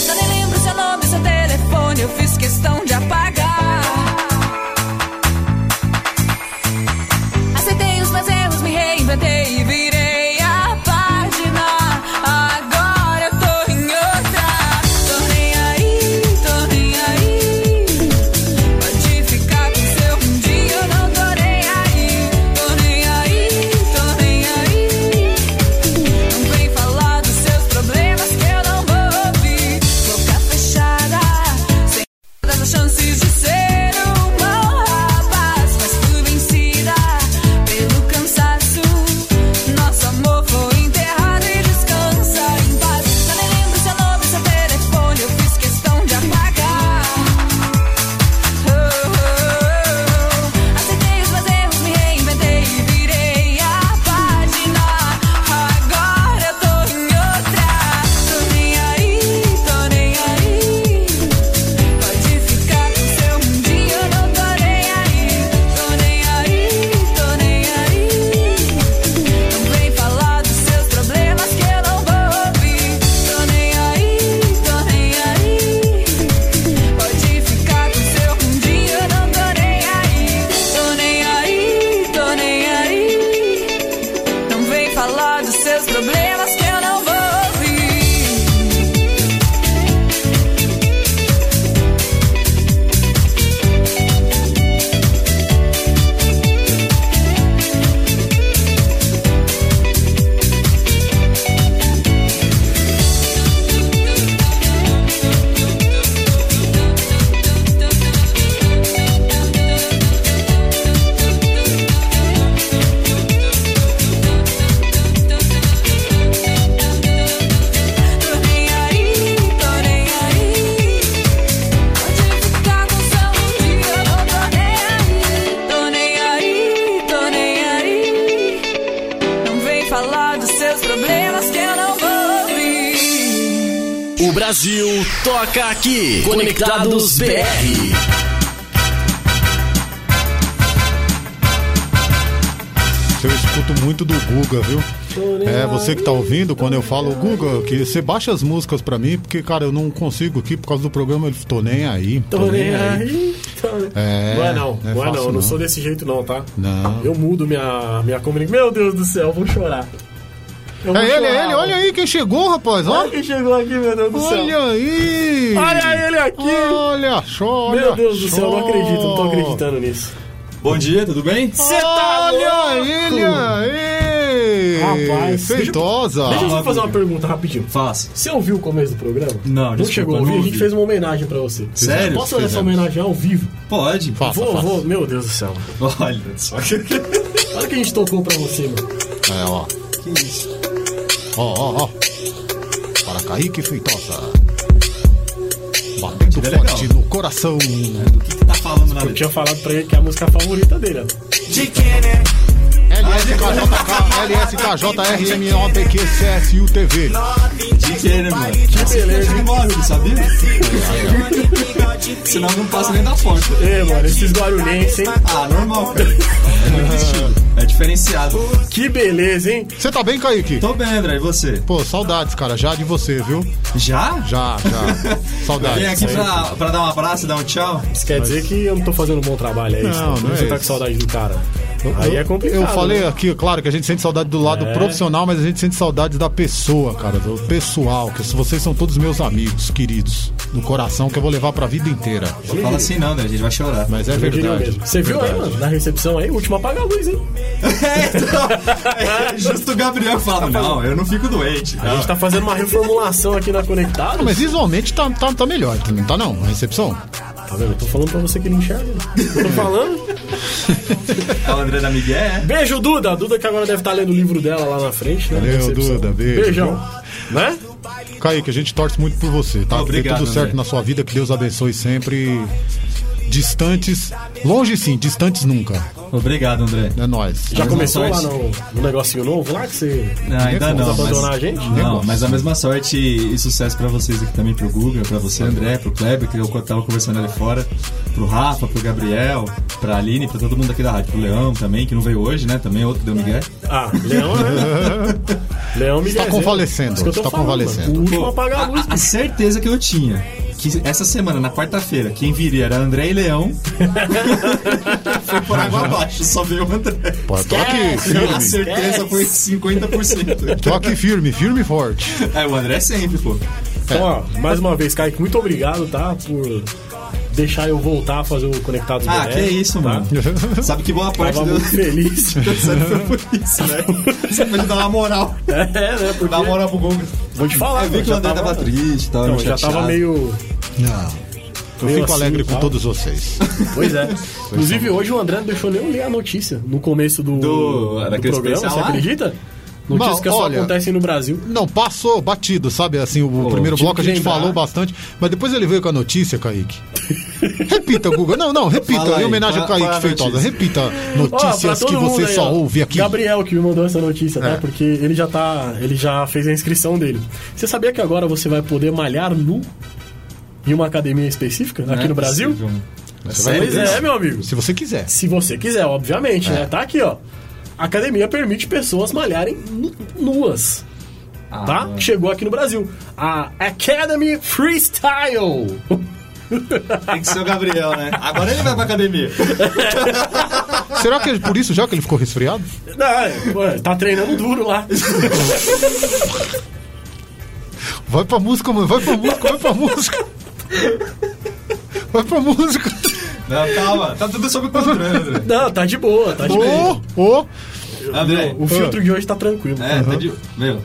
toca aqui. Conectados BR. Eu escuto muito do Guga, viu? É, você que tá ouvindo, quando eu falo, Guga, que você baixa as músicas pra mim, porque, cara, eu não consigo aqui por causa do programa, ele tô nem aí. Tô, tô nem, nem, aí. aí. É, não é não, é não é, não, não, sou desse jeito não, tá? Não. Eu mudo minha, minha comunicação. Meu Deus do céu, vou chorar. Eu É ele, é ele, olha aí quem chegou, rapaz, ó. Olha quem chegou aqui, meu Deus do céu. Olha aí! Olha ele aqui! Olha só, olha Meu Deus do céu, eu não acredito, não tô acreditando nisso. Bom dia, tudo bem? Você tá Olha louco? ele aí! Rapaz, feitosa! Deixa eu só fazer uma pergunta rapidinho. Faça. Você ouviu o começo do programa? Não, Não desculpa, chegou a ouvir? A gente fez uma homenagem pra você. Sério? Posso fazer essa homenagem ao vivo? Pode. Faça, vou, faça. vou. Meu Deus do céu. Olha só. Olha o que a gente tocou pra você, mano. É, ó. Que isso? Ó, ó, ó. Para Kaique Feitosa. Batendo É legal. forte no coração. Do que, que tá falando na Eu tinha falado pra ele que é a música favorita dele, ó. De quem, né? De que, né, mano? Que beleza, hein? Barulho, sabia? Senão não passa nem da porta. Ê, mano, esses guarulhenses, hein? Ah, normal, cara. É muito estilo. É diferenciado. Que beleza, hein? Você tá bem, Kaique? Tô bem, André, e você? Pô, saudades, cara, já de você, viu? Já? Já, já. Saudades. Vem aqui pra, pra dar um abraço, dar um tchau? Isso quer dizer que eu não tô fazendo um bom trabalho, é isso? Não, né? não é Você tá isso. com saudade do cara. Aí é complicado. Eu falei né? aqui, claro, que a gente sente saudade do lado É. profissional, mas a gente sente saudade da pessoa, cara, do pessoal, que vocês são todos meus amigos, queridos, no coração, que eu vou levar pra vida inteira. Não fala assim não, André, a gente vai chorar. Mas é Eu verdade. Você viu aí, Verdade. mano, na recepção aí? Último apaga a luz, hein? É, então, é justo o Gabriel fala, não, eu não fico doente. A gente tá fazendo uma reformulação aqui na Conectados. Ah, mas visualmente tá, tá, tá melhor, não tá não? A recepção? Tá vendo? Eu tô falando pra você que não enxerga. Eu tô falando. O André da Miguel, é? Beijo, Duda. Duda que agora deve estar lendo o livro dela lá na frente, né? Valeu. Duda, beijo. Beijão. Né? Kaique, a gente torce muito por você, tá? Obrigado, que dê tudo certo André. na sua vida, que Deus abençoe sempre. Distantes, longe sim, distantes nunca. Obrigado, André. É nóis. Já começou boa lá sorte. no, no negocinho novo lá que você. Não, ainda não. Abandonar mas, a gente? Não, Negócio. mas a mesma sorte e sucesso pra vocês aqui também, pro Guga, pra você, André, pro Kleber, que eu tava conversando ali fora, pro Rafa, pro Gabriel, pra Aline, pra todo mundo aqui da rádio, pro Leão também, que não veio hoje, né? Também outro que deu Miguel. Ah, Leão, né? Leão me Está convalescendo, está convalescendo. O último apagar a, luz. a- a certeza que eu tinha que essa semana, na quarta-feira, quem viria era André e Leão. foi por água abaixo, só veio o André. Pô, tô aqui A firme. certeza foi 50%. Tô aqui firme, firme e forte. É, o André sempre, pô. Então, ó, mais uma vez, Kaique, muito obrigado, tá? Por deixar eu voltar a fazer o Conectados Ah, BR, que isso, tá? mano. Sabe que boa parte Tava do... muito feliz. Foi por isso, né? Você pode dar uma moral. é, né? Porque Dar uma moral pro Google. vou te falar, Eu vi que o André tava triste e tal, Não, já tava meio. Não. Eu fico assim, alegre com tá? todos vocês. Pois é. Inclusive, hoje o André não deixou nem eu ler a notícia no começo do, Do- do programa, você acredita? Notícias Não, que só olha- acontecem no Brasil. Não, passou batido, sabe? Assim, o primeiro tive bloco a gente lembrar. falou bastante, mas depois ele veio com a notícia, Kaique. repita, Guga. Não, não, repita. Fala aí, em homenagem a qual- qual é Kaique Feitosa. notícia? Repita notícias que você aí, só ó. ouve aqui. Gabriel que me mandou essa notícia, tá? É. Porque ele já tá. Ele já fez a inscrição dele. Você sabia que agora você vai poder malhar nu em uma academia específica aqui Não é no Brasil? possível, mano. Você Pois poder. é, meu amigo. Se você quiser. Se você quiser, obviamente, né? Tá aqui, ó. A academia permite pessoas malharem nu- nuas. Ah, tá? mano. Chegou aqui no Brasil. A Academy Freestyle. Tem que ser o Gabriel, né? Agora ele vai pra academia. Será que é por isso já que ele ficou resfriado? Não, é, pô, tá treinando duro lá. Vai pra música, mano. Vai pra música, vai pra música. Vai pra música. Não, calma. Tá tudo sob controle, André. Não, tá de boa, tá de Ô, boa. ô. André, O filtro de hoje tá tranquilo. é, tá de... Meu,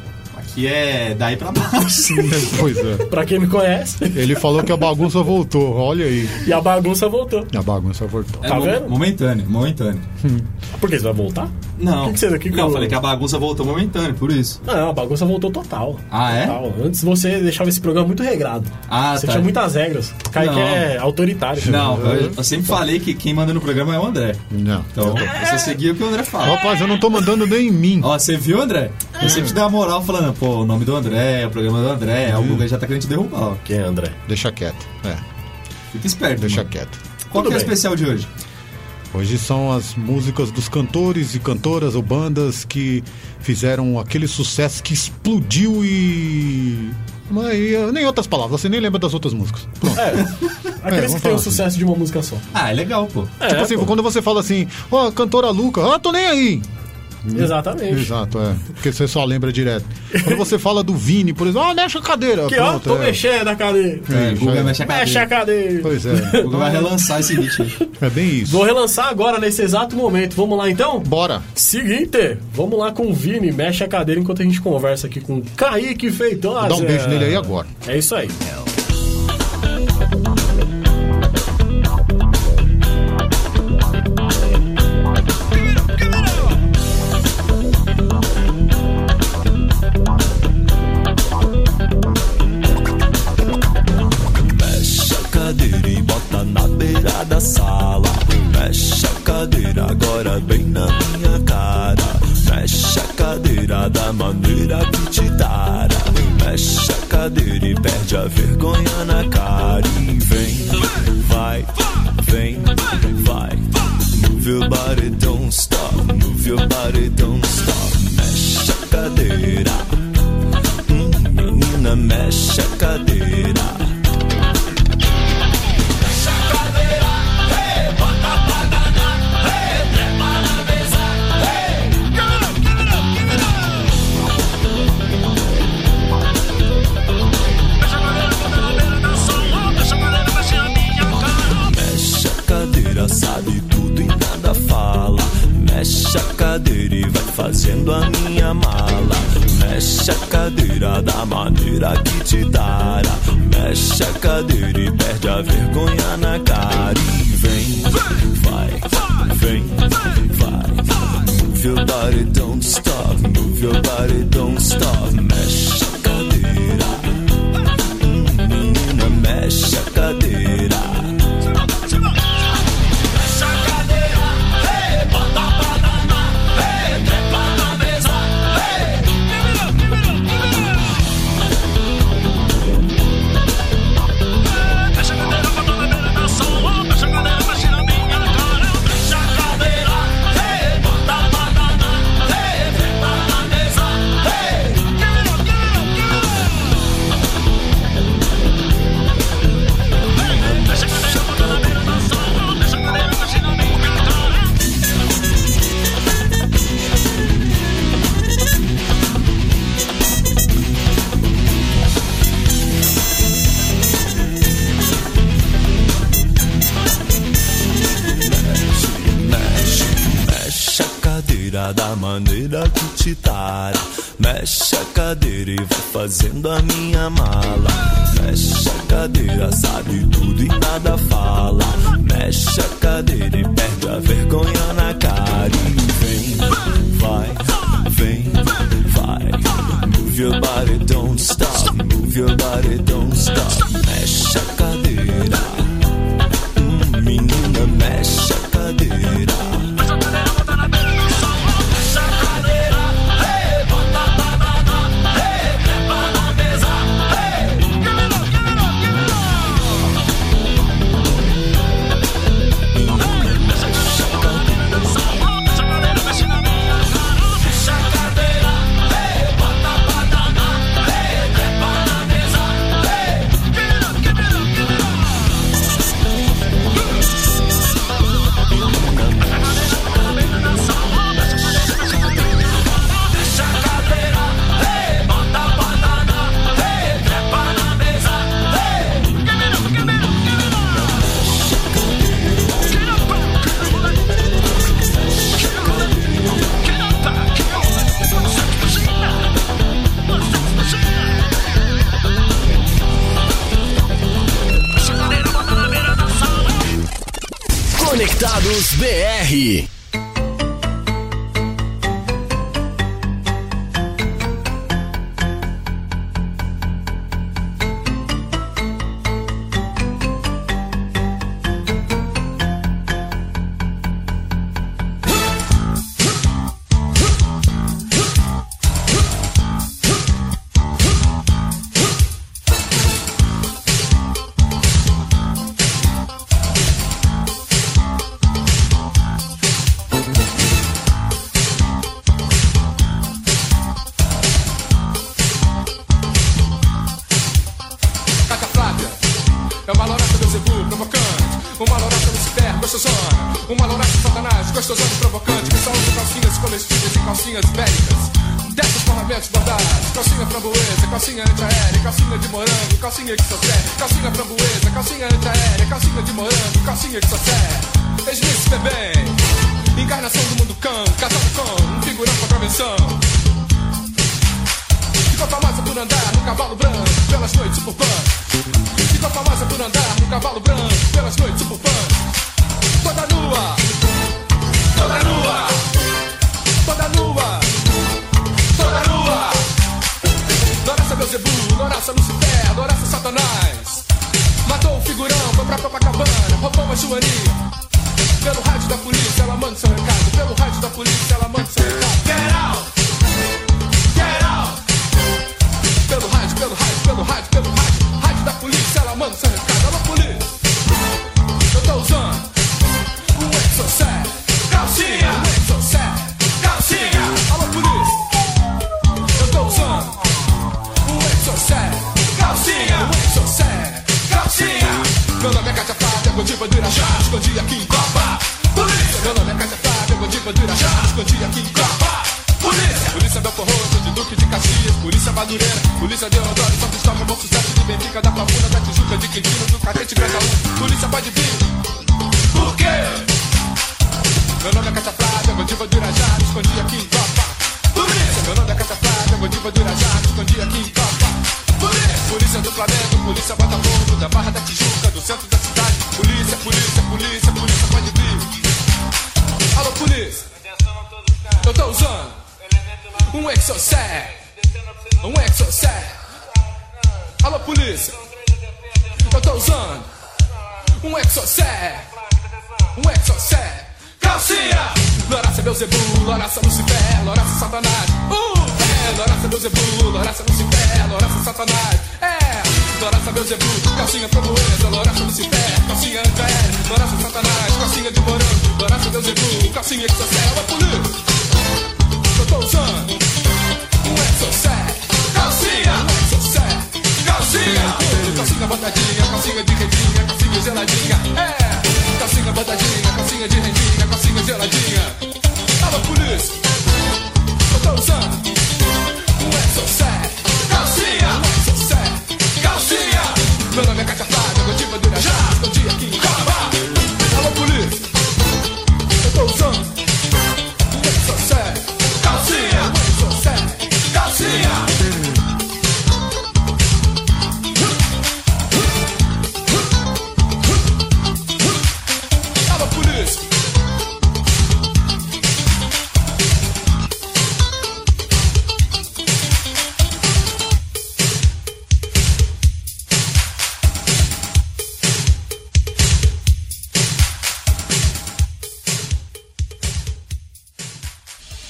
aqui é daí pra baixo. Pois é. Pra quem me conhece. Ele falou que a bagunça voltou. Olha aí. E a bagunça voltou. A bagunça voltou. É Tá mo- vendo? Momentâneo, momentâneo. Por que você vai voltar? Não. O que que você- que não, eu- eu falei que a bagunça voltou momentâneo, por isso. Não, a bagunça voltou total. Ah, é? Total. Antes você deixava esse programa muito regrado. Ah, você tá. tinha muitas regras. O Kaique Não. é autoritário. Não, eu, eu sempre falei que quem manda no programa é o André. Não. Então, eu só seguia o que o André fala. Rapaz, eu não tô mandando nem em mim. Ó, você viu, André? Eu sempre te dei uma moral falando, pô, o nome do André, o programa do André, o Google já tá querendo te derrubar, ó. Quem é André? Deixa quieto. É, Fica esperto, deixa mano. quieto. Qual Tudo que é o especial de hoje? Hoje são as músicas dos cantores e cantoras ou bandas que fizeram aquele sucesso que explodiu e. Mas, e, nem outras palavras, você nem lembra das outras músicas. Pronto. É, É, aqueles vamos que têm falar o assim. sucesso de uma música só. Ah, é legal, pô. É, tipo assim, pô. quando você fala assim, ó, a cantora Luca, ah, tô nem aí. Exatamente. Exato, é. Porque você só lembra direto. Quando você fala do Vini, por exemplo, ah, mexe a cadeira. Que ó, tô é. mexendo a cadeira. É, Google já é. mexe a Mexe a cadeira. Pois é. O Google vai relançar esse hit aí. É bem isso. Vou relançar agora nesse exato momento. Vamos lá então? Bora. Seguinte, vamos lá com o Vini, mexe a cadeira enquanto a gente conversa aqui com o Kaique Feitosa. Dá um beijo nele aí agora. É isso aí. Mexe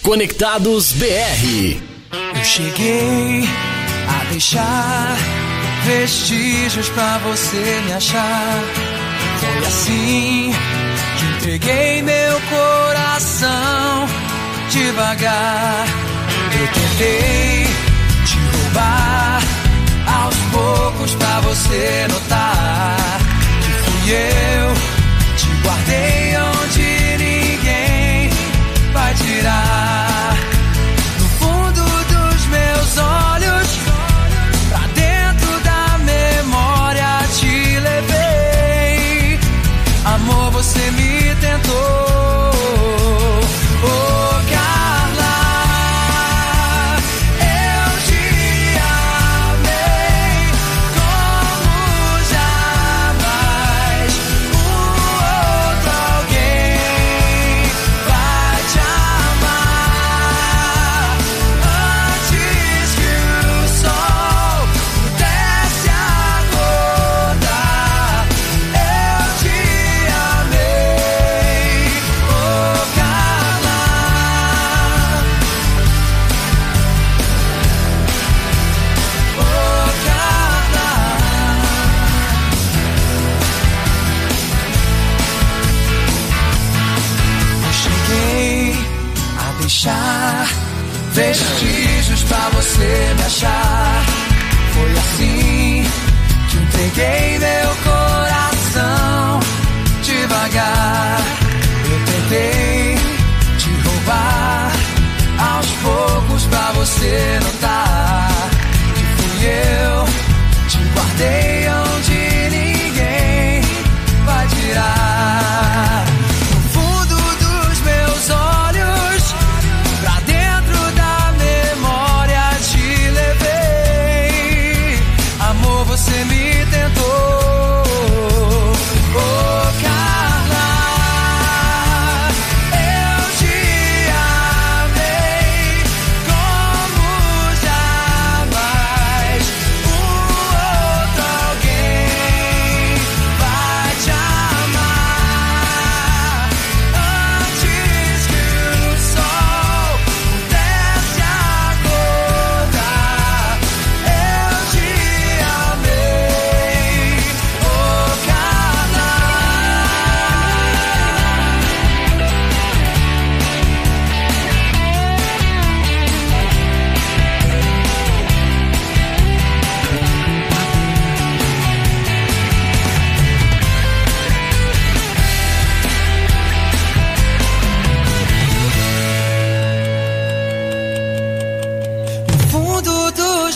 Conectados BR. Eu cheguei a deixar vestígios pra você me achar. Foi assim que entreguei meu coração devagar. Eu tentei te roubar aos poucos pra você notar que fui eu. Te guardei onde ninguém vai tirar.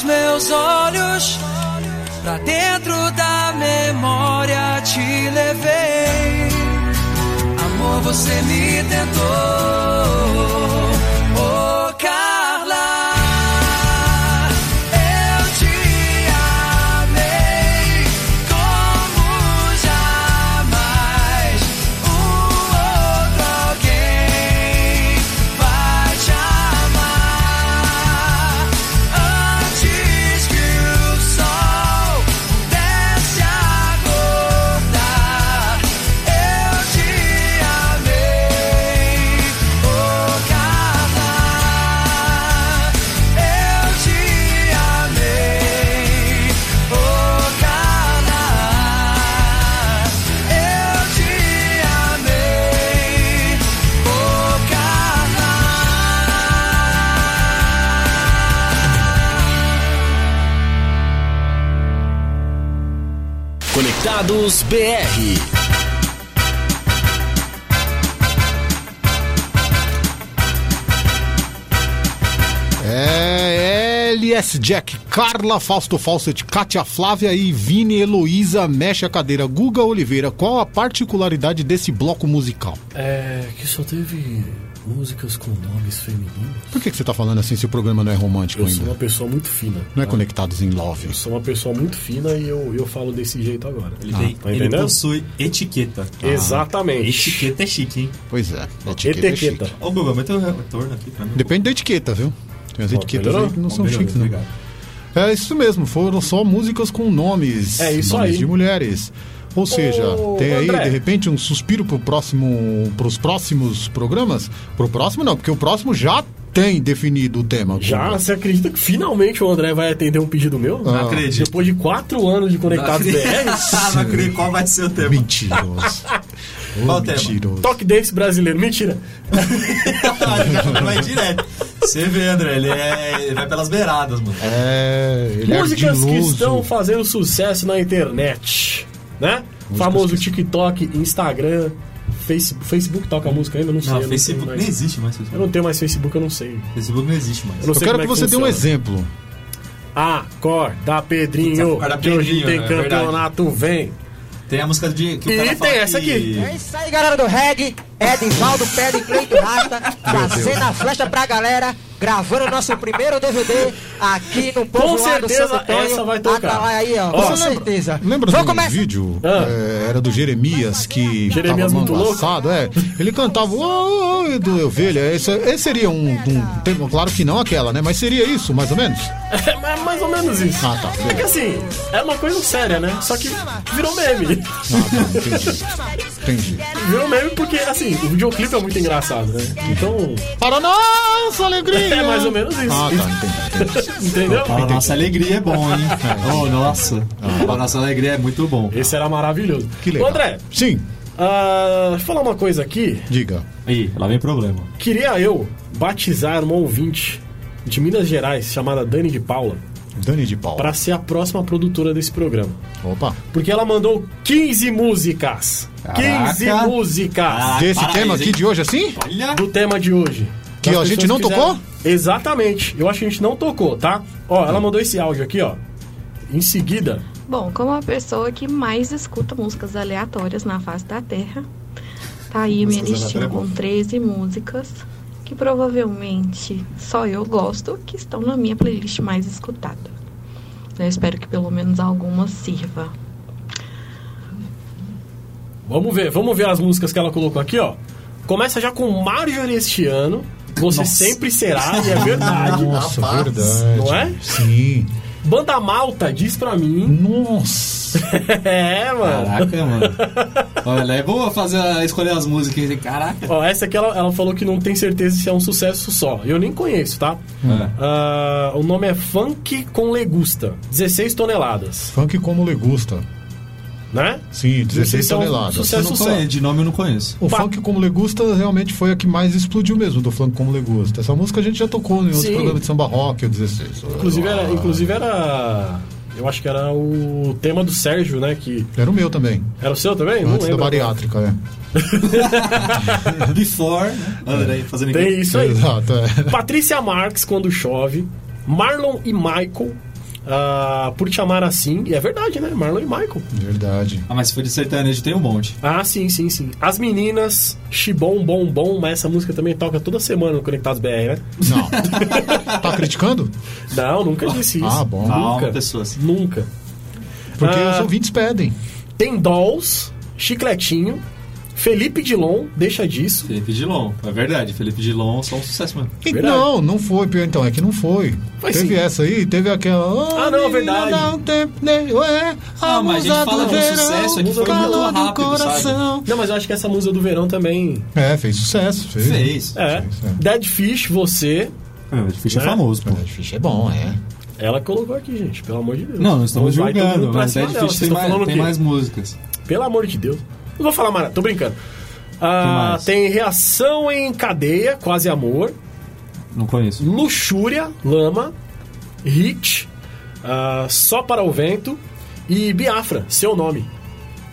meus olhos pra dentro da memória te levei. Amor, você me tentou. Conectados BR. É LS Jack, Carla Fausto Fawcett, Kátia Flávia e Vini Heloísa mexe a cadeira. Guga Oliveira, qual a particularidade desse bloco musical? É, que só teve músicas com nomes femininos. Por que, que você tá falando assim se o programa não é romântico Eu sou ainda? uma pessoa muito fina. Não é tá? Conectados em Love. Eu sou uma pessoa muito fina e eu, eu falo desse jeito agora. Ele, tem, tá ele possui etiqueta. Exatamente. Etiqueta é chique, hein? Pois é, etiqueta é Etiqueta. chique. Ô, Guga, mete o retorno aqui pra mim. Depende da etiqueta, viu? Tem as Ó, etiquetas melhorou? aí que não Ó, são chiques, não. obrigado. É isso mesmo, foram só músicas com nomes. É isso nomes aí. de mulheres. Ou seja, Ô, tem aí, André. de repente, um suspiro pro próximo, pros próximos programas? Pro próximo não, porque o próximo já tem definido o tema. Já, você acredita que finalmente o André vai atender um pedido meu? Ah. Não acredito. Depois de quatro anos de Conectados BR? Ah, não acredito. Qual vai ser o tema? Mentiroso. Ô, Qual o tema? mentiroso. Toque desse brasileiro. Mentira. vai direto. Você vê, André, ele, é, ele vai pelas beiradas, mano. É, ele Músicas é que estão fazendo sucesso na internet. Né? Famoso TikTok, Instagram, Facebook. Facebook toca música ainda? Não sei. Não, eu não Facebook nem mais. existe mais. Eu Facebook. não tenho mais Facebook, eu não sei. Facebook não existe mais. Eu não Eu quero como que é você dê um funciona. exemplo. Acorda, Pedrinho. Acorda, que hoje tem é verdade. campeonato, vem. Tem a música de. Que o E cara tem essa que- aqui. É isso aí, galera do reggae. Edivaldo Pedro e Cleito Rasta, trazendo a flecha pra galera, gravando nosso primeiro DVD aqui no Povoado certeza Santo Antônio. essa vai tocar. Atalaia aí, ó, Ó, com certeza. Lembra Vou do começar. vídeo? Ah. É, era do Jeremias que Jeremias tava muito louco. é. Ele cantava "Oh, oh, do Ovelha. Esse, esse seria um, um tema, claro que não aquela, né? Mas seria isso, mais ou menos? É mais- mais ou menos isso. Ah, tá. É que assim, é uma coisa séria, né? Só que virou meme. Ah, tá, entendi. Virou meme porque, assim, o videoclipe é muito engraçado, né? Então, Para nossa alegria! é mais ou menos isso. Ah, tá, entendi. entendi. Entendeu? Para nossa alegria é bom, hein? oh, nossa. Para nossa alegria é muito bom. Esse era maravilhoso. Que legal. Ô, André, Sim, ah, deixa eu falar uma coisa aqui. diga. Ih, lá vem problema. Queria eu batizar uma ouvinte de Minas Gerais chamada Dani de Paula Dani de Paula. pra ser a próxima produtora desse programa. Opa. Porque ela mandou 15 músicas. Caraca. 15 músicas Ah, Desse para tema aí, aqui hein? de hoje, assim? Olha. do tema de hoje. Que a gente não tocou? Exatamente. Eu acho que a gente não tocou, tá? Ó, ela mandou esse áudio aqui, ó. Em seguida, Bom, como a pessoa que mais escuta músicas aleatórias na face da Terra, tá aí minha Músicas listinha aleatórias é com 13 músicas que provavelmente só eu gosto, que estão na minha playlist mais escutada. Eu espero que pelo menos alguma sirva. vamos ver, vamos ver as músicas que ela colocou aqui, ó. Começa já com Marjorie este ano. Você Nossa. sempre será, e é verdade. Nossa, Rapaz. verdade. Não é? Sim. Banda Malta diz pra mim. Nossa. é, mano. Caraca, mano. Olha, é boa fazer, escolher as músicas. Caraca. Ó, essa aqui ela, ela falou que não tem certeza se é um sucesso só. Eu nem conheço, tá? É. Ah, o nome é Funk com Legusta. 16 toneladas, Funk como le gusta. Né? Sim, 16 Esse é um toneladas. sucesso. Eu não conheço, de nome eu não conheço. O Pa- Funk Como Le Gusta realmente foi a que mais explodiu mesmo do Funk Como Le Gusta. Essa música a gente já tocou em outros Sim. programas de samba rock, o 16. Inclusive era, inclusive era. Eu acho que era o tema do Sérgio, né? Que Era o meu também. era o seu também? Não Antes da bariátrica, é. Before, né? Fazendo Tem isso aí. Exato, é. Patrícia Marques, quando chove. Marlon e Michael. Ah, por te amar assim, e é verdade, né? Marlon e Michael. Verdade. Ah, mas se for de sertanejo tem um monte. Ah, sim, sim, sim. As meninas, Xibom, Bom, Bom, mas essa música também toca toda semana no Conectados BR, né? Não. tá criticando? Não, nunca disse isso. Ah, bom. Calma, Nunca. pessoas. Nunca. Porque Ah. os ouvintes pedem. Tem Dolls, Chicletinho, Felipe Dilon, deixa disso. Felipe Dilon, é verdade. Felipe Dilon só um sucesso mesmo. E Verdade. não, não foi, pior então, é que não foi. Foi teve sim. essa aí, teve aquela. Ah, não, menina, verdade. dá um tempo, né? Ué, Ah, mas a gente musa fala do de um verão, sucesso, é que foi muito do rápido, coração. Não, mas eu acho que essa música do verão também. É, fez sucesso. Fez. Fez. É. Dead Fish, você. É, o Fish é Né? famoso, pô. Dead Fish é bom, é. Ela colocou aqui, gente, pelo amor de Deus. Não, não estamos julgando, mas Dead. Fish tem, mais, tem mais músicas. Pelo amor de Deus. Não vou falar mais, tô brincando. Ah, tem Reação em Cadeia, Quase Amor, Não conheço. Luxúria, Lama, Hit, ah, Só para o Vento e Biafra, Seu Nome.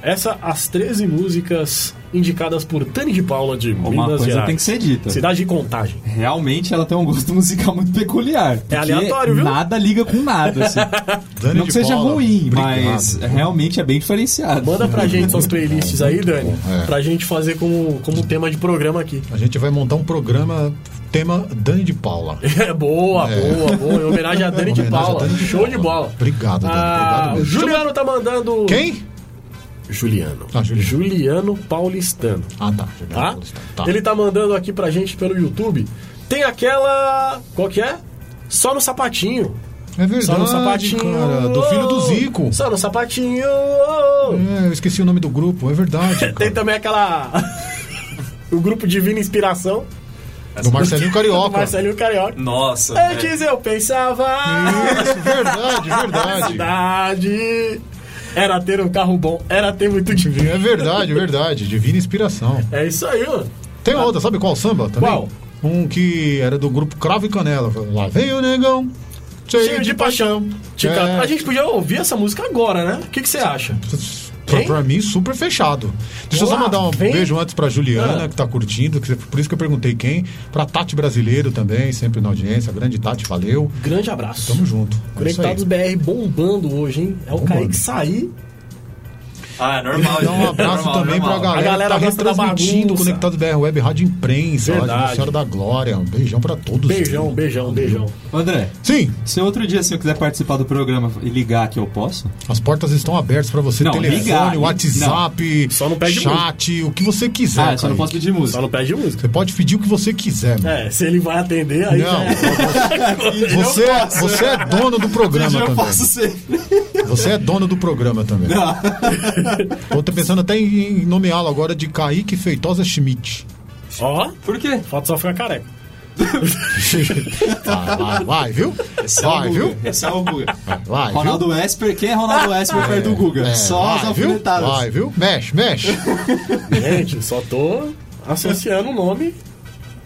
Essa, as 13 músicas indicadas por Tani de Paula de Uma Minas coisa Gerais. tem que ser dita. Cidade de Contagem. Realmente ela tem um gosto musical muito peculiar. porque aleatório, viu? Nada liga com nada, assim. Dani Não que seja Paula, ruim, obrigado. mas realmente é bem diferenciado. Manda pra gente suas playlists aí, Dani, É. pra gente fazer como, como tema de programa aqui. A gente vai montar um programa tema Dani de Paula. É boa, É. boa, boa. Em homenagem a Dani de Paula. Dani de Show Paula. de bola. Obrigado, Dani. Ah, Obrigado mesmo. Juliano tá mandando. Quem? Juliano. Ah, Juliano. Juliano Paulistano. Ah, tá. Juliano Tá? Paulistano. Tá. Ele tá mandando aqui pra gente pelo YouTube. Tem aquela. Qual que é? Só no sapatinho. É verdade, Só no sapatinho. cara. Do filho do Zico. Só no sapatinho. É, eu esqueci o nome do grupo, é verdade. Tem também aquela. o grupo Divina Inspiração. Do Marcelinho Do Carioca. Marcelinho Carioca. Nossa. Antes eu pensava. Isso, verdade, verdade. Cidade. Era ter um carro bom, era ter muito dinheiro. É verdade, é verdade. Divina inspiração. É isso aí, mano. Tem outra, sabe qual samba também? Qual? Um que era do grupo Cravo e Canela. Lá vem o negão, cheio, Cheio de paixão. Tica- É. A gente podia ouvir essa música agora, né? O que você acha? Pra, pra mim, super fechado. Deixa eu só Olá, mandar um vem. beijo antes pra Juliana, Ah. que tá curtindo, que- por isso que eu perguntei quem. Pra Tati Brasileiro também, sempre na audiência. Grande Tati, valeu. Grande abraço. Tamo junto. É Conectados aí. BR bombando hoje, hein? É o Bombando. Kaique sair. Ah, é normal. Dá um abraço também pra galera, A galera que tá retransmitindo bagunça. Conectados BR Web Rádio Imprensa, Verdade. Nossa Senhora da Glória. Um beijão pra todos. Beijão, beijão, beijão. André, Sim, se outro dia assim, eu quiser participar do programa e ligar aqui, eu posso? as portas estão abertas pra você. Não, telefone, ligar, li- WhatsApp, Só não pede chat, o que você quiser. Ah, só não posso pedir música. Só não pede música. Você pode pedir o que você quiser, mano. É, se ele vai atender, aí Não, já é. Você, é- você é dono do programa eu também. posso ser. Você é dono do programa também. Eu tô pensando até em nomeá-lo agora de Kaique Feitosa Schmidt. Ó, Por quê? falta só ficar careca. Vai, vai, vai, viu? Esse é o Vai, Guga. viu? Esse é o Guga. Vai, Ronaldo Esper, quem é Ronaldo Esper perto do Guga? É, Só as vai, viu? alfinetadas. Vai, viu? Mexe, mexe. Gente, só tô associando o nome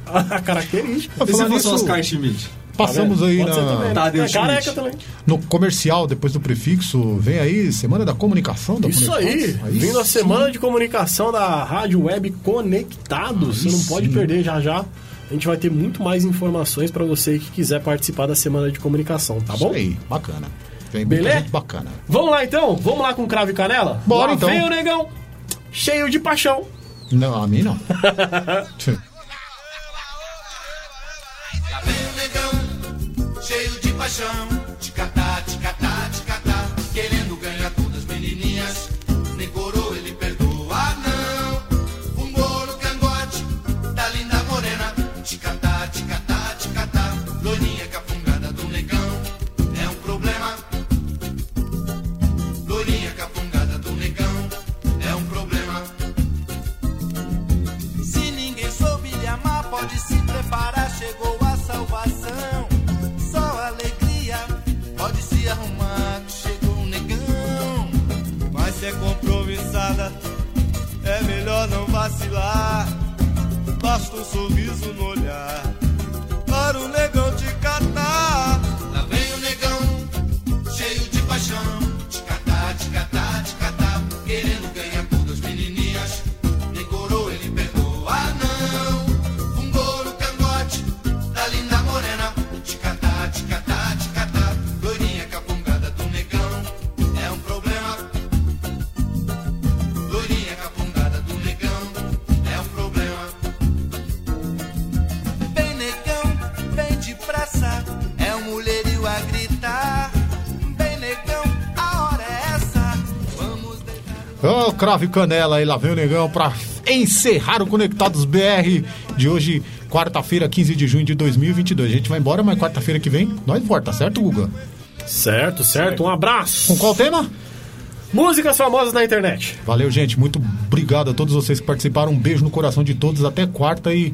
à característica. E se falar fosse nisso, Oscar Schmidt? Passamos Tá aí? Pode na, Tadeu É careca também. no comercial, depois do prefixo, vem aí Semana da Comunicação da Isso aí, Conectados. vindo a semana de comunicação da Rádio Web Conectados. Você Aí não pode sim. perder já já. A gente vai ter muito mais informações pra você que quiser participar da semana de comunicação, tá bom? Isso aí, bacana. Vem muita Beleza? gente bacana. Vamos lá então? Vamos lá com cravo e canela? Bora, lá então. Vem o negão, cheio de paixão. Não, a mim não. cheio de paixão. Ticatá, ticatá, ticatá. Querendo vacilar. Basta um sorriso no olhar, para o negão te catar. Crave canela aí, lá vem o negão pra encerrar o Conectados BR de hoje, quarta-feira, 15 de junho de 2022. A gente vai embora, mas quarta-feira que vem nós volta, certo, Guga? Certo, certo. Um abraço. Com qual tema? Músicas famosas na internet. Valeu, gente. Muito obrigado a todos vocês que participaram. Um beijo no coração de todos. Até quarta e.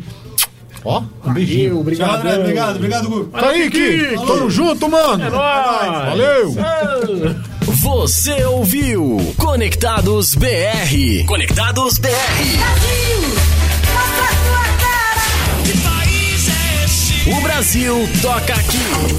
Ó, um beijinho. obrigado. Tchau. Obrigado, obrigado, Guga. Kaique, tamo junto, mano. É nóis. Valeu. Você ouviu Conectados BR. Conectados BR. O Brasil toca aqui.